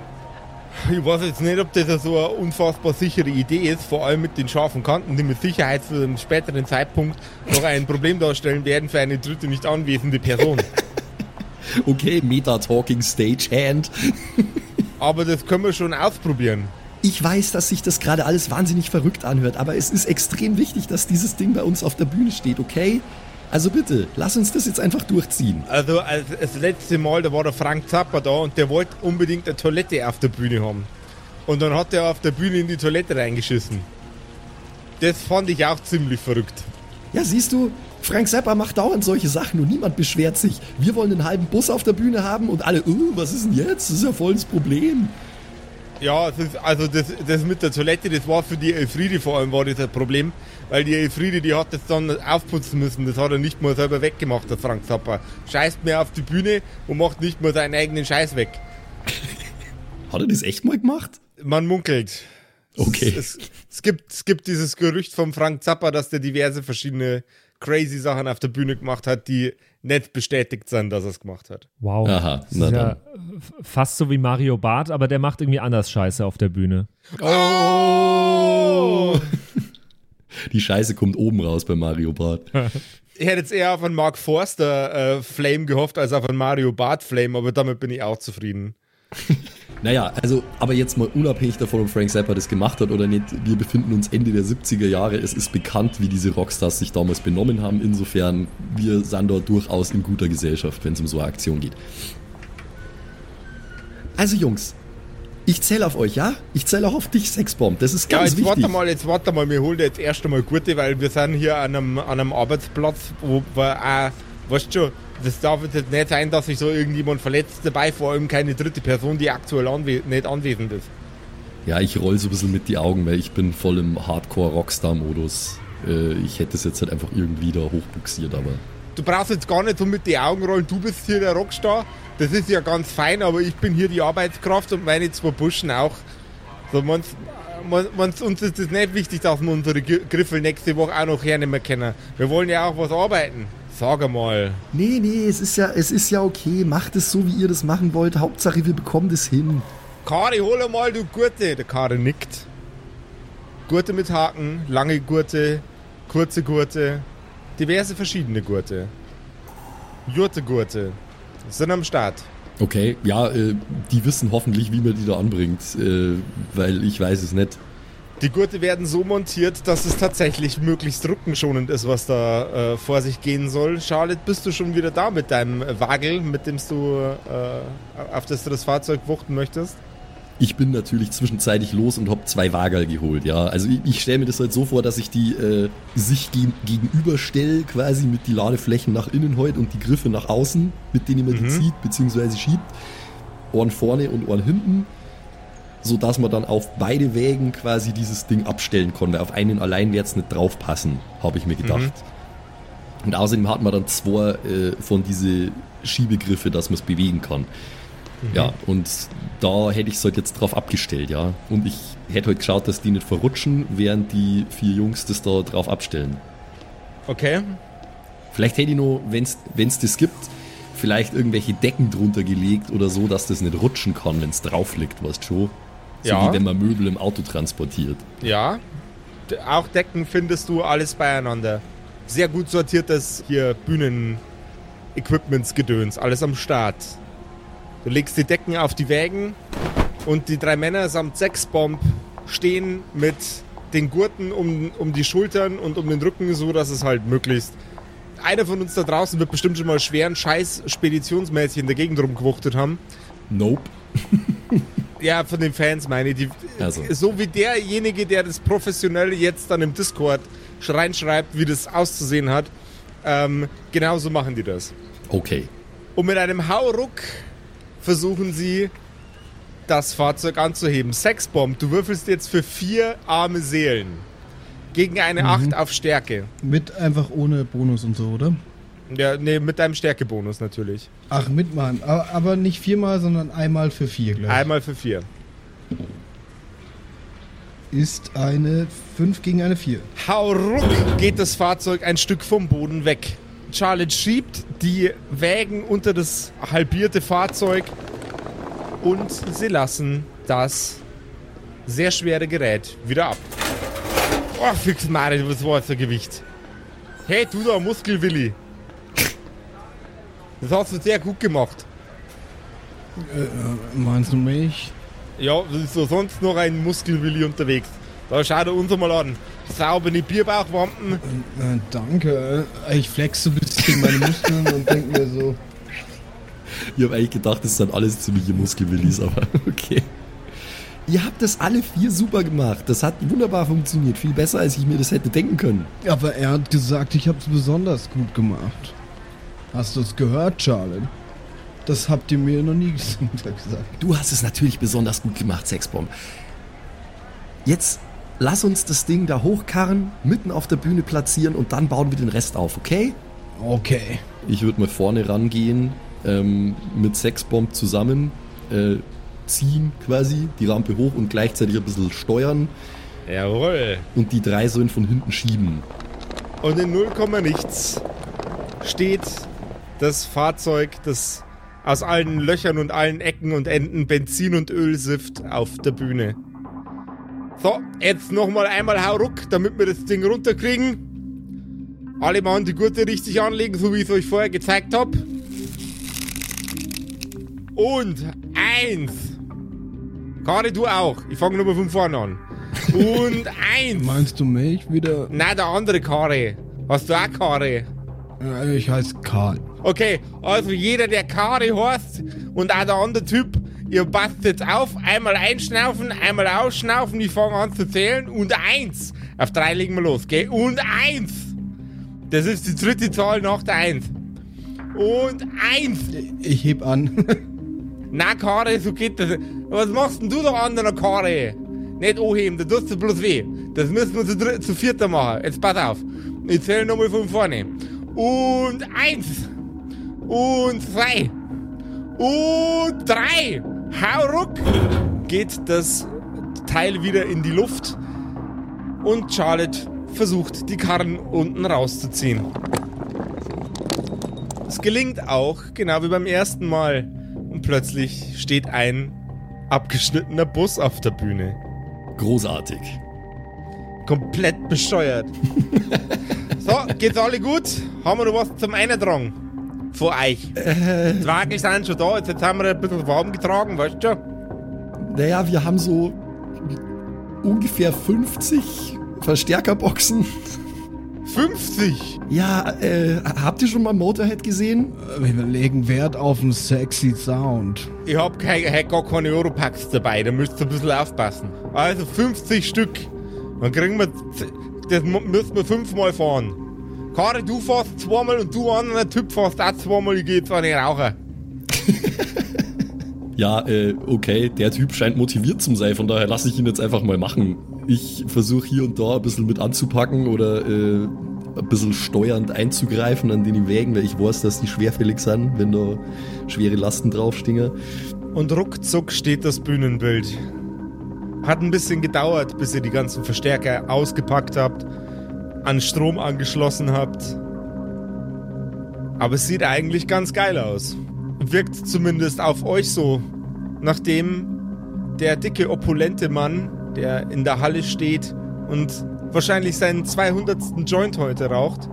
Ich weiß jetzt nicht, ob das so eine unfassbar sichere Idee ist, vor allem mit den scharfen Kanten, die mit Sicherheit für einen späteren Zeitpunkt noch ein Problem darstellen werden für eine dritte nicht anwesende Person. Okay, Meta-Talking Stagehand. Aber das können wir schon ausprobieren. Ich weiß, dass sich das gerade alles wahnsinnig verrückt anhört, aber es ist extrem wichtig, dass dieses Ding bei uns auf der Bühne steht, okay? Also bitte, lass uns das jetzt einfach durchziehen. Also als, das letzte Mal, da war der Frank Zappa da und der wollte unbedingt eine Toilette auf der Bühne haben. Und dann hat er auf der Bühne in die Toilette reingeschissen. Das fand ich auch ziemlich verrückt. Ja, siehst du, Frank Zappa macht dauernd solche Sachen und niemand beschwert sich. Wir wollen einen halben Bus auf der Bühne haben und alle, uh, was ist denn jetzt? Das ist ja voll das Problem. Ja, ist, also das, das mit der Toilette, das war für die Elfriede vor allem war das ein Problem, weil die Elfriede, die hat das dann aufputzen müssen. Das hat er nicht mal selber weggemacht, der Frank Zappa. Scheißt mehr auf die Bühne und macht nicht mal seinen eigenen Scheiß weg. Hat er das echt mal gemacht? Man munkelt. Okay. Es, es, gibt, es gibt dieses Gerücht vom Frank Zappa, dass der diverse verschiedene crazy Sachen auf der Bühne gemacht hat, die nicht bestätigt sind, dass er es gemacht hat. Wow. Aha, das ist ja fast so wie Mario Barth, aber der macht irgendwie anders Scheiße auf der Bühne. Oh! Die Scheiße kommt oben raus bei Mario Bart. Ich hätte jetzt eher auf einen Mark Forster äh, Flame gehofft, als auf einen Mario Barth Flame, aber damit bin ich auch zufrieden. Naja, also, aber jetzt mal unabhängig davon, ob Frank Zappa das gemacht hat oder nicht, wir befinden uns Ende der 70er Jahre. Es ist bekannt, wie diese Rockstars sich damals benommen haben. Insofern, wir sind dort durchaus in guter Gesellschaft, wenn es um so eine Aktion geht. Also, Jungs, Ich zähle auf euch, ja? Ich zähle auch auf dich, Sexbomb. Das ist Ja, ganz jetzt wichtig. warte mal, jetzt warte mal, wir holen jetzt erst einmal gute, weil wir sind hier an einem, an einem Arbeitsplatz, wo wir auch, weißt du schon, das darf jetzt nicht sein, dass sich so irgendjemand verletzt dabei, vor allem keine dritte Person, die aktuell anwe nicht anwesend ist. Ja, ich roll so ein bisschen mit die Augen, weil ich bin voll im Hardcore-Rockstar-Modus. Äh, ich hätte es jetzt halt einfach irgendwie da hochbuxiert, aber Du brauchst jetzt gar nicht so mit die Augen rollen, du bist hier der Rockstar, das ist ja ganz fein, aber ich bin hier die Arbeitskraft und meine zwei Burschen auch. So, man, man's, uns ist es nicht wichtig, dass wir unsere Griffel nächste Woche auch noch hernehmen können. Wir wollen ja auch was arbeiten. Sag mal. Nee, nee, es ist ja, es ist ja okay. Macht es so, wie ihr das machen wollt. Hauptsache, wir bekommen das hin. Kari, hol mal du Gurte. Der Kari nickt. Gurte mit Haken, lange Gurte, kurze Gurte, diverse verschiedene Gurte. Jurte-Gurte sind am Start. Okay, ja, äh, die wissen hoffentlich, wie man die da anbringt, äh, weil ich weiß es nicht. Die Gurte werden so montiert, dass es tatsächlich möglichst rückenschonend ist, was da äh, vor sich gehen soll. Charlotte, bist du schon wieder da mit deinem Wagel, mit dem du äh, auf das du das Fahrzeug wuchten möchtest? Ich bin natürlich zwischenzeitlich los und hab zwei Wagerl geholt, ja. Also ich, ich stelle mir das halt so vor, dass ich die äh, sich ge gegenüberstelle, quasi mit die Ladeflächen nach innen heute und die Griffe nach außen, mit denen man die zieht bzw. schiebt. Ohren vorne und Ohren hinten, so dass man dann auf beide Wägen quasi dieses Ding abstellen konnte. Auf einen allein wird es nicht draufpassen, habe ich mir gedacht. Und außerdem hat man dann zwei äh, von diese Schiebegriffe, dass man es bewegen kann. Ja, und da hätte ich es halt jetzt drauf abgestellt, ja. Und ich hätte halt geschaut, dass die nicht verrutschen, während die vier Jungs das da drauf abstellen. Okay. Vielleicht hätte ich noch, wenn es das gibt, vielleicht irgendwelche Decken drunter gelegt oder so, dass das nicht rutschen kann, wenn es drauf liegt, weißt du schon. So Ja. wie wenn man Möbel im Auto transportiert. Ja. Auch Decken findest du alles beieinander. Sehr gut sortiertes hier Bühnen-Equipments-Gedöns, alles am Start. Du legst die Decken auf die Wägen und die drei Männer samt Sexbomb stehen mit den Gurten um, um die Schultern und um den Rücken, so dass es halt möglichst. Einer von uns da draußen wird bestimmt schon mal schweren Scheiß speditionsmäßig in der Gegend rumgewuchtet haben. Nope. Ja, von den Fans meine ich. Die, Also. So wie derjenige, der das professionell jetzt dann im Discord reinschreibt, wie das auszusehen hat. Ähm, genauso machen die das. Okay. Und mit einem Hauruck versuchen sie, das Fahrzeug anzuheben. Sexbomb, du würfelst jetzt für vier arme Seelen. Gegen eine Acht auf Stärke. Mit einfach ohne Bonus und so, oder? Ja, nee, mit deinem Stärkebonus natürlich. Ach, mitmachen. Aber, aber nicht viermal, sondern einmal für vier gleich. Einmal für vier. Ist eine 5 gegen eine 4. Hauruck geht das Fahrzeug ein Stück vom Boden weg. Charlotte schiebt die Wägen unter das halbierte Fahrzeug und sie lassen das sehr schwere Gerät wieder ab. Oh, fix Mare, was war das für Gewicht? Hey, du da, Muskelwilli. Das hast du sehr gut gemacht. Meinst du mich? Ja, das ist so sonst noch ein Muskelwilli unterwegs. Da schau dir uns mal an. Saubere Bierbauchwampen. Äh, danke. Ich flex so ein bisschen meine Muskeln und denke mir so, Ich habe eigentlich gedacht, das sind alles ziemliche Muskelwillis, aber okay. Ihr habt das alle vier super gemacht. Das hat wunderbar funktioniert. Viel besser, als ich mir das hätte denken können. aber er hat gesagt, ich habe es besonders gut gemacht. Hast du es gehört, Charlie? Das habt ihr mir noch nie gesagt. Du hast es natürlich besonders gut gemacht, Sexbomb. Jetzt lass uns das Ding da hochkarren, mitten auf der Bühne platzieren und dann bauen wir den Rest auf, okay? Okay. Ich würde mal vorne rangehen, ähm, mit Sexbomb zusammen, äh, ziehen quasi, die Rampe hoch und gleichzeitig ein bisschen steuern Jawohl. und die drei sollen von hinten schieben. Und in 0, nichts steht das Fahrzeug, das aus allen Löchern und allen Ecken und Enden Benzin und Öl sifft auf der Bühne. So, jetzt nochmal einmal Hauruck, damit wir das Ding runterkriegen. Alle machen die Gurte richtig anlegen, so wie ich es euch vorher gezeigt habe. Und eins. Kari, du auch. Ich fange nochmal von vorne an. Und eins. Meinst du mich wieder? Nein, der andere Kare. Hast du auch Kare? Äh, Ich heiße Karl. Okay, also jeder, der Kare heißt und auch der andere Typ, ihr passt jetzt auf, einmal einschnaufen, einmal ausschnaufen, ich fange an zu zählen und eins. Auf drei legen wir los, gell? Und eins. Das ist die dritte Zahl nach der Eins. Und eins. Ich heb an. Na, Kare, so geht das. Was machst denn du da an der Kare? Nicht anheben, da tust du bloß weh. Das müssen wir zu, dritt, zu vierter machen. Jetzt pass auf. Ich zähle nochmal von vorne. Und eins. Und zwei. Und drei. Hau ruck. Geht das Teil wieder in die Luft. Und Charlotte versucht, die Karren unten rauszuziehen. Es gelingt auch, genau wie beim ersten Mal. Und plötzlich steht ein abgeschnittener Bus auf der Bühne. Großartig. Komplett bescheuert. so, geht's alle gut? Haben wir noch was zum Eintragen? Von euch. Äh, Die Wagen sind schon da, jetzt haben wir ein bisschen warm getragen, weißt du schon? naja, wir haben so ungefähr 50 Verstärkerboxen. 50! Ja, äh, habt ihr schon mal Motorhead gesehen? Wir legen Wert auf einen sexy Sound. Ich hab, kein, hab gar keine Europacks dabei, da müsst ihr ein bisschen aufpassen. Also 50 Stück. Dann kriegen wir, das müssen wir fünfmal fahren. Kari, du fährst zweimal und du anderer Typ fährst auch zweimal, ich geh zwar nicht rauchen. Ja, äh, okay, der Typ scheint motiviert zu sein, von daher lasse ich ihn jetzt einfach mal machen. Ich versuche hier und da ein bisschen mit anzupacken oder äh, ein bisschen steuernd einzugreifen an den Wägen, weil ich weiß, dass die schwerfällig sind, wenn da schwere Lasten draufstehen. Und ruckzuck steht das Bühnenbild. Hat ein bisschen gedauert, bis ihr die ganzen Verstärker ausgepackt habt, an Strom angeschlossen habt. Aber es sieht eigentlich ganz geil aus. Wirkt zumindest auf euch so, nachdem der dicke, opulente Mann, der in der Halle steht und wahrscheinlich seinen 200. Joint heute raucht,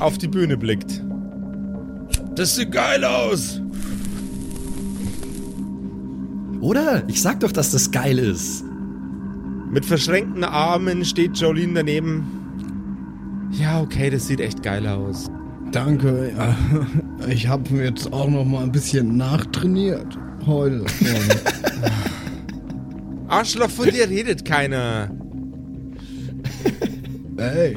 auf die Bühne blickt. Das sieht geil aus! Oder? Ich sag doch, dass das geil ist. Mit verschränkten Armen steht Jolene daneben. Ja, okay, das sieht echt geil aus. Danke. Ja. Ich habe jetzt auch noch mal ein bisschen nachtrainiert heute. Arschloch, von dir redet keiner. Ey,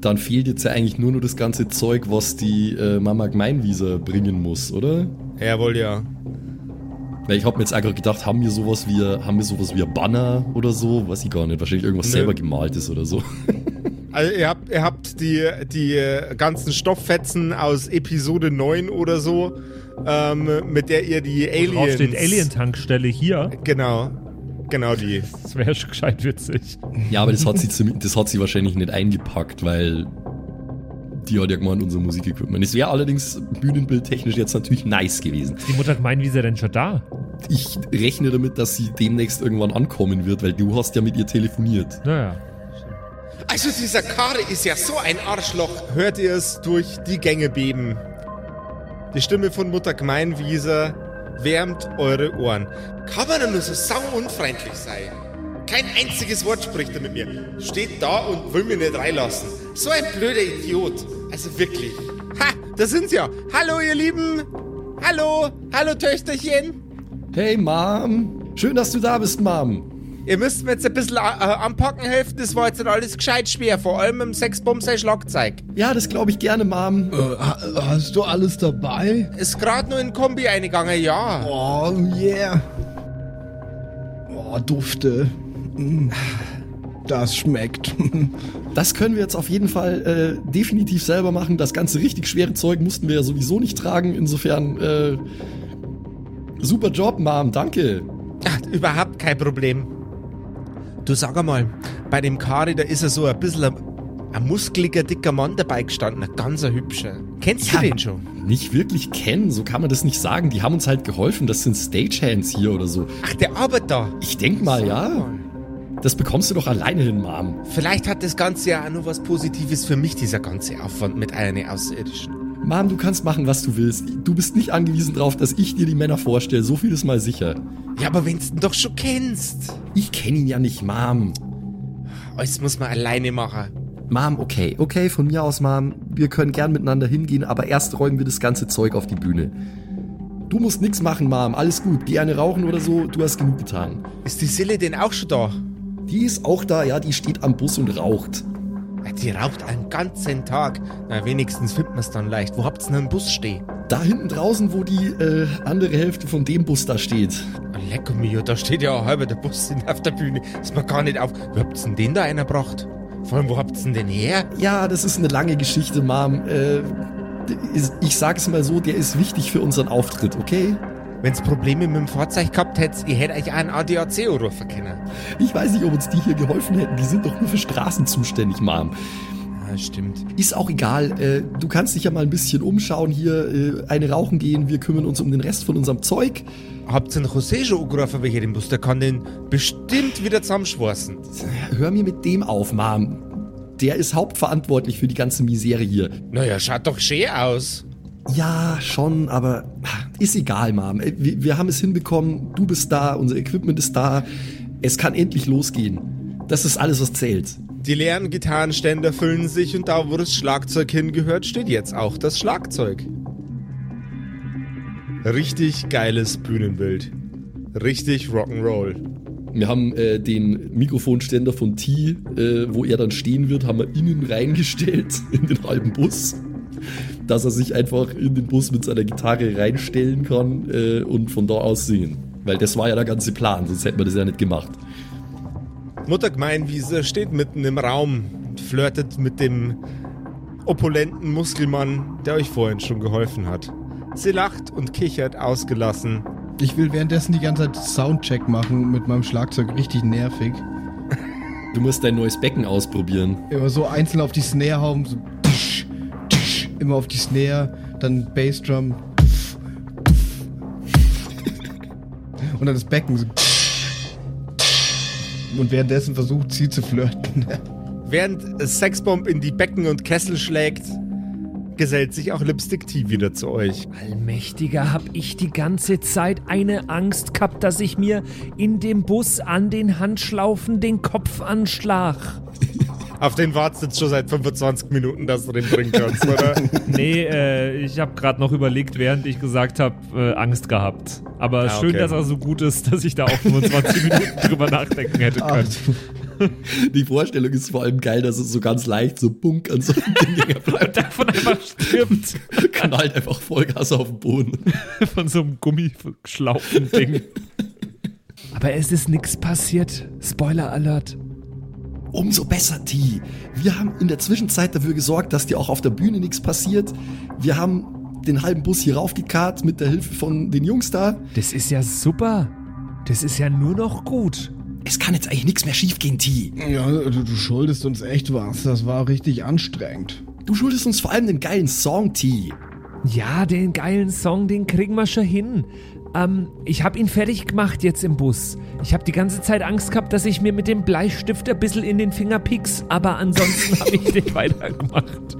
Dann fehlt jetzt ja eigentlich nur noch das ganze Zeug, was die äh, Mama Gemeinwieser bringen muss, oder? Jawohl, ja. Weil ich hab mir jetzt einfach gedacht, haben wir sowas wie, haben wir sowas wie ein Banner oder so? Weiß ich gar nicht. Wahrscheinlich irgendwas Nö. selber gemaltes oder so. Also ihr habt, ihr habt die, die äh, ganzen Stofffetzen aus Episode 9 oder so, ähm, mit der ihr die Aliens. Drauf steht Alien-Tankstelle hier. Genau. Genau die. Das wäre schon gescheit witzig. Ja, aber das hat sie, das hat sie wahrscheinlich nicht eingepackt, weil die hat ja gemeint, unser Musikequipment. Es wäre allerdings bühnenbildtechnisch jetzt natürlich nice gewesen. Ist die Mutter gemeint, wie ist er denn schon da? Ich rechne damit, dass sie demnächst irgendwann ankommen wird, weil du hast ja mit ihr telefoniert. Naja. Also dieser Kare ist ja so ein Arschloch. Hört ihr es durch die Gänge beben. Die Stimme von Mutter Gemeinwieser wärmt eure Ohren. Kann man denn nur so sau unfreundlich sein? Kein einziges Wort spricht er mit mir. Steht da und will mir nicht reinlassen. So ein blöder Idiot. Also wirklich. Ha, da sind sie ja. Hallo ihr Lieben. Hallo. Hallo Töchterchen. Hey Mom, schön, dass du da bist, Mom. Ihr müsst mir jetzt ein bisschen äh, anpacken helfen. Das war jetzt nicht alles gescheit schwer. Vor allem im Sexbomb sein Schlagzeug. Ja, das glaube ich gerne, Mom. äh, ha- hast du alles dabei? Ist gerade nur in Kombi eingegangen, ja. Oh, yeah. Oh, Dufte. Mm. Das schmeckt. Das können wir jetzt auf jeden Fall äh, definitiv selber machen. Das ganze richtig schwere Zeug mussten wir ja sowieso nicht tragen. Insofern, äh, super Job, Mom, danke. Ach, überhaupt kein Problem. Du sag einmal, bei dem Kari, da ist er so ein bisschen ein, ein muskeliger, dicker Mann dabei gestanden. Ein ganz ein hübscher. Kennst Ja. du den schon? Nicht wirklich kennen, so kann man das nicht sagen. Die haben uns halt geholfen. Das sind Stagehands hier oder so. Ach, der arbeitet da. Ich denk mal, ja. Das bekommst du doch alleine hin, Mom. Vielleicht hat das Ganze ja auch noch was Positives für mich, dieser ganze Aufwand mit einer Außerirdischen. Mom, du kannst machen, was du willst. Du bist nicht angewiesen darauf, dass ich dir die Männer vorstelle. So viel ist mal sicher. Ja, aber wenn's ihn doch schon kennst. Ich kenne ihn ja nicht, Mom. Alles muss man alleine machen. Mom, okay, okay, von mir aus, Mom. Wir können gern miteinander hingehen, aber erst räumen wir das ganze Zeug auf die Bühne. Du musst nichts machen, Mom. Alles gut. Geh eine rauchen oder so. Du hast genug getan. Ist die Sille denn auch schon da? Die ist auch da, ja. Die steht am Bus und raucht. Die raucht einen ganzen Tag. Na, wenigstens findet man es dann leicht. Wo habt's denn einen Bus stehen? Da hinten draußen, wo die äh, andere Hälfte von dem Bus da steht. Ah, Lecker mir, da steht ja halber der Bus auf der Bühne. Ist mir gar nicht auf. Wo habt's denn den da einer gebracht? Vor allem, wo habt's denn den her? Ja, das ist eine lange Geschichte, Mom. Äh, ich sag's mal so, der ist wichtig für unseren Auftritt, okay? Wenn's Probleme mit dem Fahrzeug gehabt hättet, ihr hättet euch einen ADAC rufen können. Ich weiß nicht, ob uns die hier geholfen hätten. Die sind doch nur für Straßen zuständig, Mom. Ja, stimmt. Ist auch egal. Äh, du kannst dich ja mal ein bisschen umschauen hier, äh, eine rauchen gehen. Wir kümmern uns um den Rest von unserem Zeug. Habt ihr den José schon angerufen, welcher den Bus? Der kann den bestimmt wieder zusammenschweißen. Hör mir mit dem auf, Mom. Der ist hauptverantwortlich für die ganze Misere hier. Naja, schaut doch schön aus. Ja, schon, aber ist egal, Mom. Äh, Wir, wir haben es hinbekommen. Du bist da, unser Equipment ist da. Es kann endlich losgehen. Das ist alles, was zählt. Die leeren Gitarrenständer füllen sich und da, wo das Schlagzeug hingehört, steht jetzt auch das Schlagzeug. Richtig geiles Bühnenbild. Richtig Rock'n'Roll. Wir haben äh, den Mikrofonständer von T, äh, wo er dann stehen wird, haben wir innen reingestellt in den halben Bus. Dass er sich einfach in den Bus mit seiner Gitarre reinstellen kann äh, und von da aus singen. Weil das war ja der ganze Plan, sonst hätten wir das ja nicht gemacht. Mutter Gemeinwiese steht mitten im Raum und flirtet mit dem opulenten Muskelmann, der euch vorhin schon geholfen hat. Sie lacht und kichert ausgelassen. Ich will währenddessen die ganze Zeit Soundcheck machen mit meinem Schlagzeug. Richtig nervig. Du musst dein neues Becken ausprobieren. Immer so einzeln auf die Snare hauen, so immer auf die Snare, dann Bassdrum. Und dann das Becken so. Und währenddessen versucht sie zu flirten. Während Sexbomb in die Becken und Kessel schlägt, gesellt sich auch Lipstick T wieder zu euch. Allmächtiger, hab ich die ganze Zeit eine Angst gehabt, dass ich mir in dem Bus an den Handschlaufen den Kopf anschlag. Auf den wartest du jetzt schon seit 25 Minuten, dass du den bringen kannst, oder? Nee, äh, ich habe gerade noch überlegt, während ich gesagt habe, äh, Angst gehabt. Aber Ah, schön, okay. dass er so gut ist, dass ich da auch 25 Minuten drüber nachdenken hätte Ach, können. Die Vorstellung ist vor allem geil, dass es so ganz leicht so bunk an so einem Ding bleibt. Davon einfach stirbt. Kann halt einfach Vollgas auf den Boden. Von so einem Gummischlaufen-Ding. Aber es ist nichts passiert. Spoiler Alert. Umso besser, T. Wir haben in der Zwischenzeit dafür gesorgt, dass dir auch auf der Bühne nichts passiert. Wir haben den halben Bus hier raufgekarrt mit der Hilfe von den Jungs da. Das ist ja super. Das ist ja nur noch gut. Es kann jetzt eigentlich nichts mehr schiefgehen, T. Ja, du, du schuldest uns echt was. Das war richtig anstrengend. Du schuldest uns vor allem den geilen Song, T. Ja, den geilen Song, den kriegen wir schon hin. Ähm, ich habe ihn fertig gemacht jetzt im Bus. Ich habe die ganze Zeit Angst gehabt, dass ich mir mit dem Bleistift ein bisschen in den Finger pieks, aber ansonsten habe ich den weitergemacht.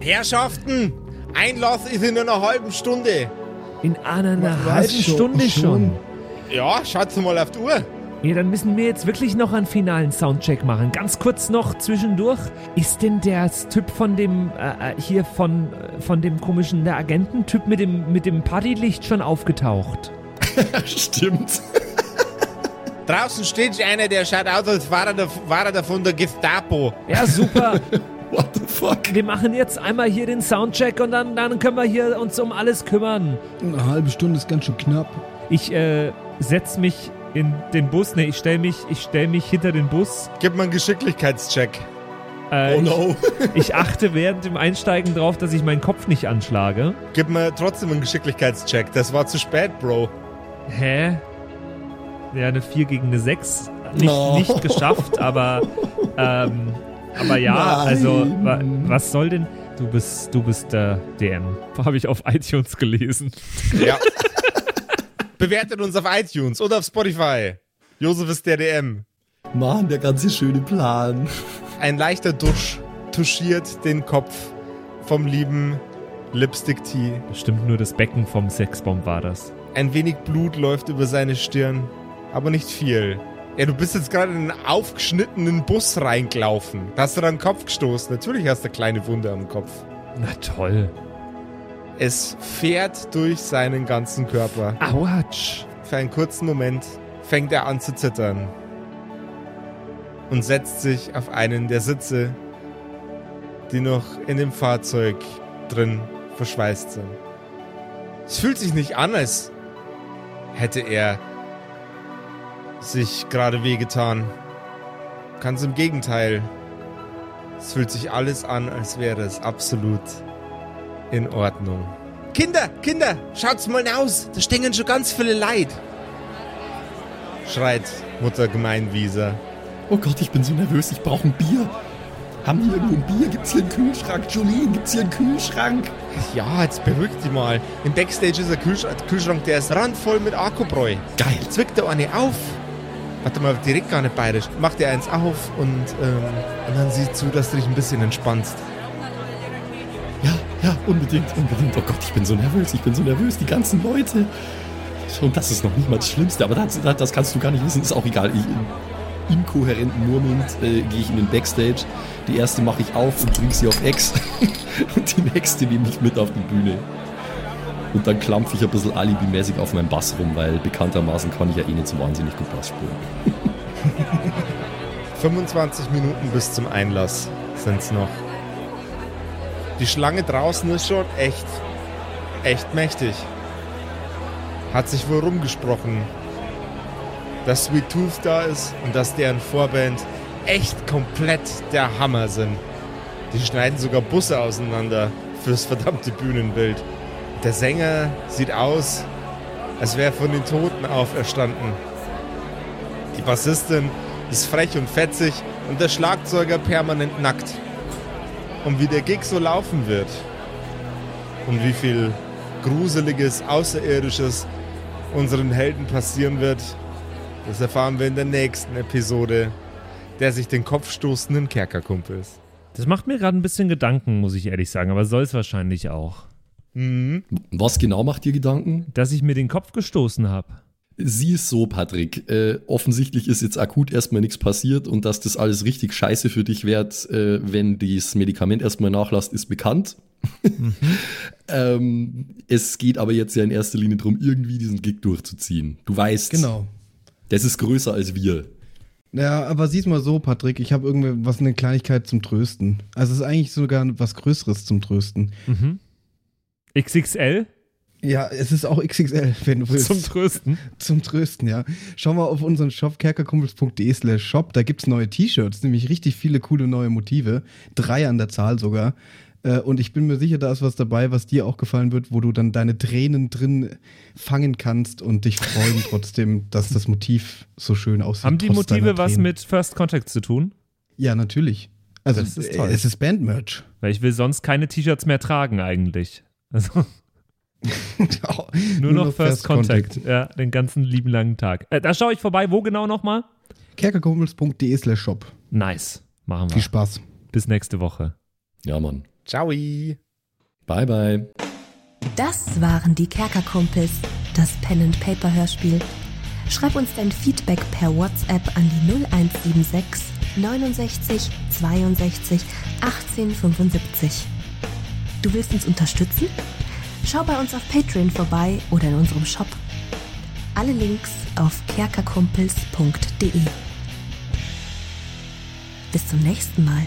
Herrschaften, Einlass ist in einer halben Stunde. In einer Was halben? Stunde Schon? schon. Ja, schaut mal auf die Uhr. Ja, dann müssen wir jetzt wirklich noch einen finalen Soundcheck machen. Ganz kurz noch zwischendurch. Ist denn der Typ von dem, äh, äh, hier von, äh, von dem komischen, der Agententyp mit dem, mit dem Partylicht schon aufgetaucht? Stimmt. Draußen steht einer, der schaut aus, als war er, der, war er der von der Gestapo. Ja, super. What the fuck? wir machen jetzt einmal hier den Soundcheck und dann, dann können wir hier uns um alles kümmern. Eine halbe Stunde ist ganz schön knapp. Ich äh, setz mich in den Bus. Ne, ich stell mich, ich stell mich hinter den Bus. Gib mal einen Geschicklichkeitscheck. Äh, Oh no. ich, ich achte während dem Einsteigen drauf, dass ich meinen Kopf nicht anschlage. Gib mir trotzdem einen Geschicklichkeitscheck. Das war zu spät, Bro. Hä? Ja, eine 4 gegen eine 6. Nicht, No. nicht geschafft, aber, ähm, aber ja, Nein. also, wa, was soll denn. Du bist, du bist der DM. Habe ich auf iTunes gelesen. Ja. Bewertet uns auf iTunes oder auf Spotify. Josef ist der DM. Mann, der ganze schöne Plan. Ein leichter Dusch touchiert den Kopf vom lieben Lipstick Tea. Bestimmt nur das Becken vom Sexbomb war das. Ein wenig Blut läuft über seine Stirn, aber nicht viel. Ja, du bist jetzt gerade in einen aufgeschnittenen Bus reingelaufen. Da hast du deinen Kopf gestoßen. Natürlich hast du eine kleine Wunde am Kopf. Na toll. Es fährt durch seinen ganzen Körper. Autsch. Für einen kurzen Moment fängt er an zu zittern und setzt sich auf einen der Sitze, die noch in dem Fahrzeug drin verschweißt sind. Es fühlt sich nicht an, als hätte er sich gerade wehgetan. Ganz im Gegenteil. Es fühlt sich alles an, als wäre es absolut in Ordnung. Kinder, Kinder, schaut's mal aus. Da stehen schon ganz viele Leid. Schreit Mutter Gemeinwieser. Oh Gott, ich bin so nervös, ich brauche ein Bier. Haben die irgendwo ein Bier? Gibt's hier einen Kühlschrank? Jolene, gibt's hier einen Kühlschrank? Ja, jetzt beruhig dich mal. Im Backstage ist ein Kühlschrank, Kühlschrank der ist randvoll mit Akkubräu. Geil. Zwickt er eine auf. Warte mal, direkt gar nicht bayerisch. Macht er eins auf und, ähm, und dann sieh zu, dass du dich ein bisschen entspannst. Ja, unbedingt, unbedingt. Oh Gott, ich bin so nervös, ich bin so nervös. Die ganzen Leute. Und das ist noch nicht mal das Schlimmste, aber das, das kannst du gar nicht wissen. Ist auch egal. Ich, inkohärenten murmelnd äh, gehe ich in den Backstage. Die erste mache ich auf und bringe sie auf Ex. und die nächste nehme ich mit auf die Bühne. Und dann klampfe ich ein bisschen alibimäßig auf meinem Bass rum, weil bekanntermaßen kann ich ja eh nicht so wahnsinnig gut Bass spielen. 25 Minuten bis zum Einlass sind's noch. Die Schlange draußen ist schon echt, echt mächtig. Hat sich wohl rumgesprochen, dass Sweet Tooth da ist und dass deren Vorband echt komplett der Hammer sind. Die schneiden sogar Busse auseinander fürs verdammte Bühnenbild. Der Sänger sieht aus, als wäre er von den Toten auferstanden. Die Bassistin ist frech und fetzig und der Schlagzeuger permanent nackt. Und wie der Gig so laufen wird und wie viel Gruseliges, Außerirdisches unseren Helden passieren wird, das erfahren wir in der nächsten Episode der sich den Kopf stoßenden Kerkerkumpels. Das macht mir gerade ein bisschen Gedanken, muss ich ehrlich sagen, aber soll es wahrscheinlich auch. Mhm. Was genau macht dir Gedanken? Dass ich mir den Kopf gestoßen habe. Sieh es so, Patrick. Äh, offensichtlich ist jetzt akut erstmal nichts passiert und dass das alles richtig scheiße für dich wird, äh, wenn dieses Medikament erstmal nachlässt, ist bekannt. Mhm. ähm, es geht aber jetzt ja in erster Linie darum, irgendwie diesen Gig durchzuziehen. Du weißt, Genau. das ist größer als wir. Ja, aber sieh's mal so, Patrick, ich habe irgendwie was eine Kleinigkeit zum Trösten. Also es ist eigentlich sogar was Größeres zum Trösten. Mhm. XXL Ja, es ist auch XXL, wenn du willst. zum Trösten. Zum Trösten, ja. Schau mal auf unseren Shop kerkerkumpels.de slash shop. Da gibt's neue T-Shirts, nämlich richtig viele coole neue Motive. Drei an der Zahl sogar. Äh, Und ich bin mir sicher, da ist was dabei, was dir auch gefallen wird, wo du dann deine Tränen drin fangen kannst und dich freuen trotzdem, dass das Motiv so schön aussieht. Haben die Motive was mit First Contact zu tun? Ja, natürlich. Also ist toll. äh, es ist Bandmerch. Weil ich will sonst keine T-Shirts mehr tragen eigentlich. Also nur, noch First, Contact. Ja, den ganzen lieben langen Tag. Äh, da schaue ich vorbei. Wo genau nochmal? kerkerkumpels.de slash shop. Nice. Machen wir. Viel Spaß. Bis nächste Woche. Ja, Mann. Ciao. Bye, bye. Das waren die Kerkerkumpels, das Pen and Paper Hörspiel. Schreib uns dein Feedback per WhatsApp an die 0176 69 62 18 75. Du willst uns unterstützen? Schau bei uns auf Patreon vorbei oder in unserem Shop. Alle Links auf kerkerkumpels.de. Bis zum nächsten Mal.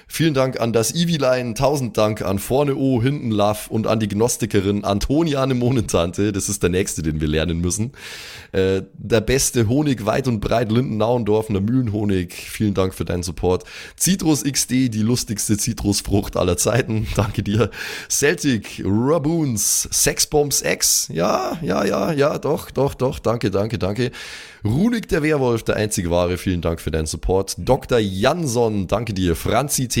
Vielen Dank an das Eviline, tausend Dank an Vorne O, Hinten Love und an die Gnostikerin Antoniane Monentante. Das ist der nächste, den wir lernen müssen. Äh, der beste Honig weit und breit, Linden-Nauendorfener Mühlenhonig. Vielen Dank für deinen Support. Citrus XD, die lustigste Zitrusfrucht aller Zeiten. Danke dir. Celtic, Raboons, Sexbombs X. Ja, ja, ja, ja, doch, doch, doch. Danke, danke, danke. Runik der Werwolf, der einzige wahre, vielen Dank für deinen Support. Dr. Jansson, danke dir. Franzi T,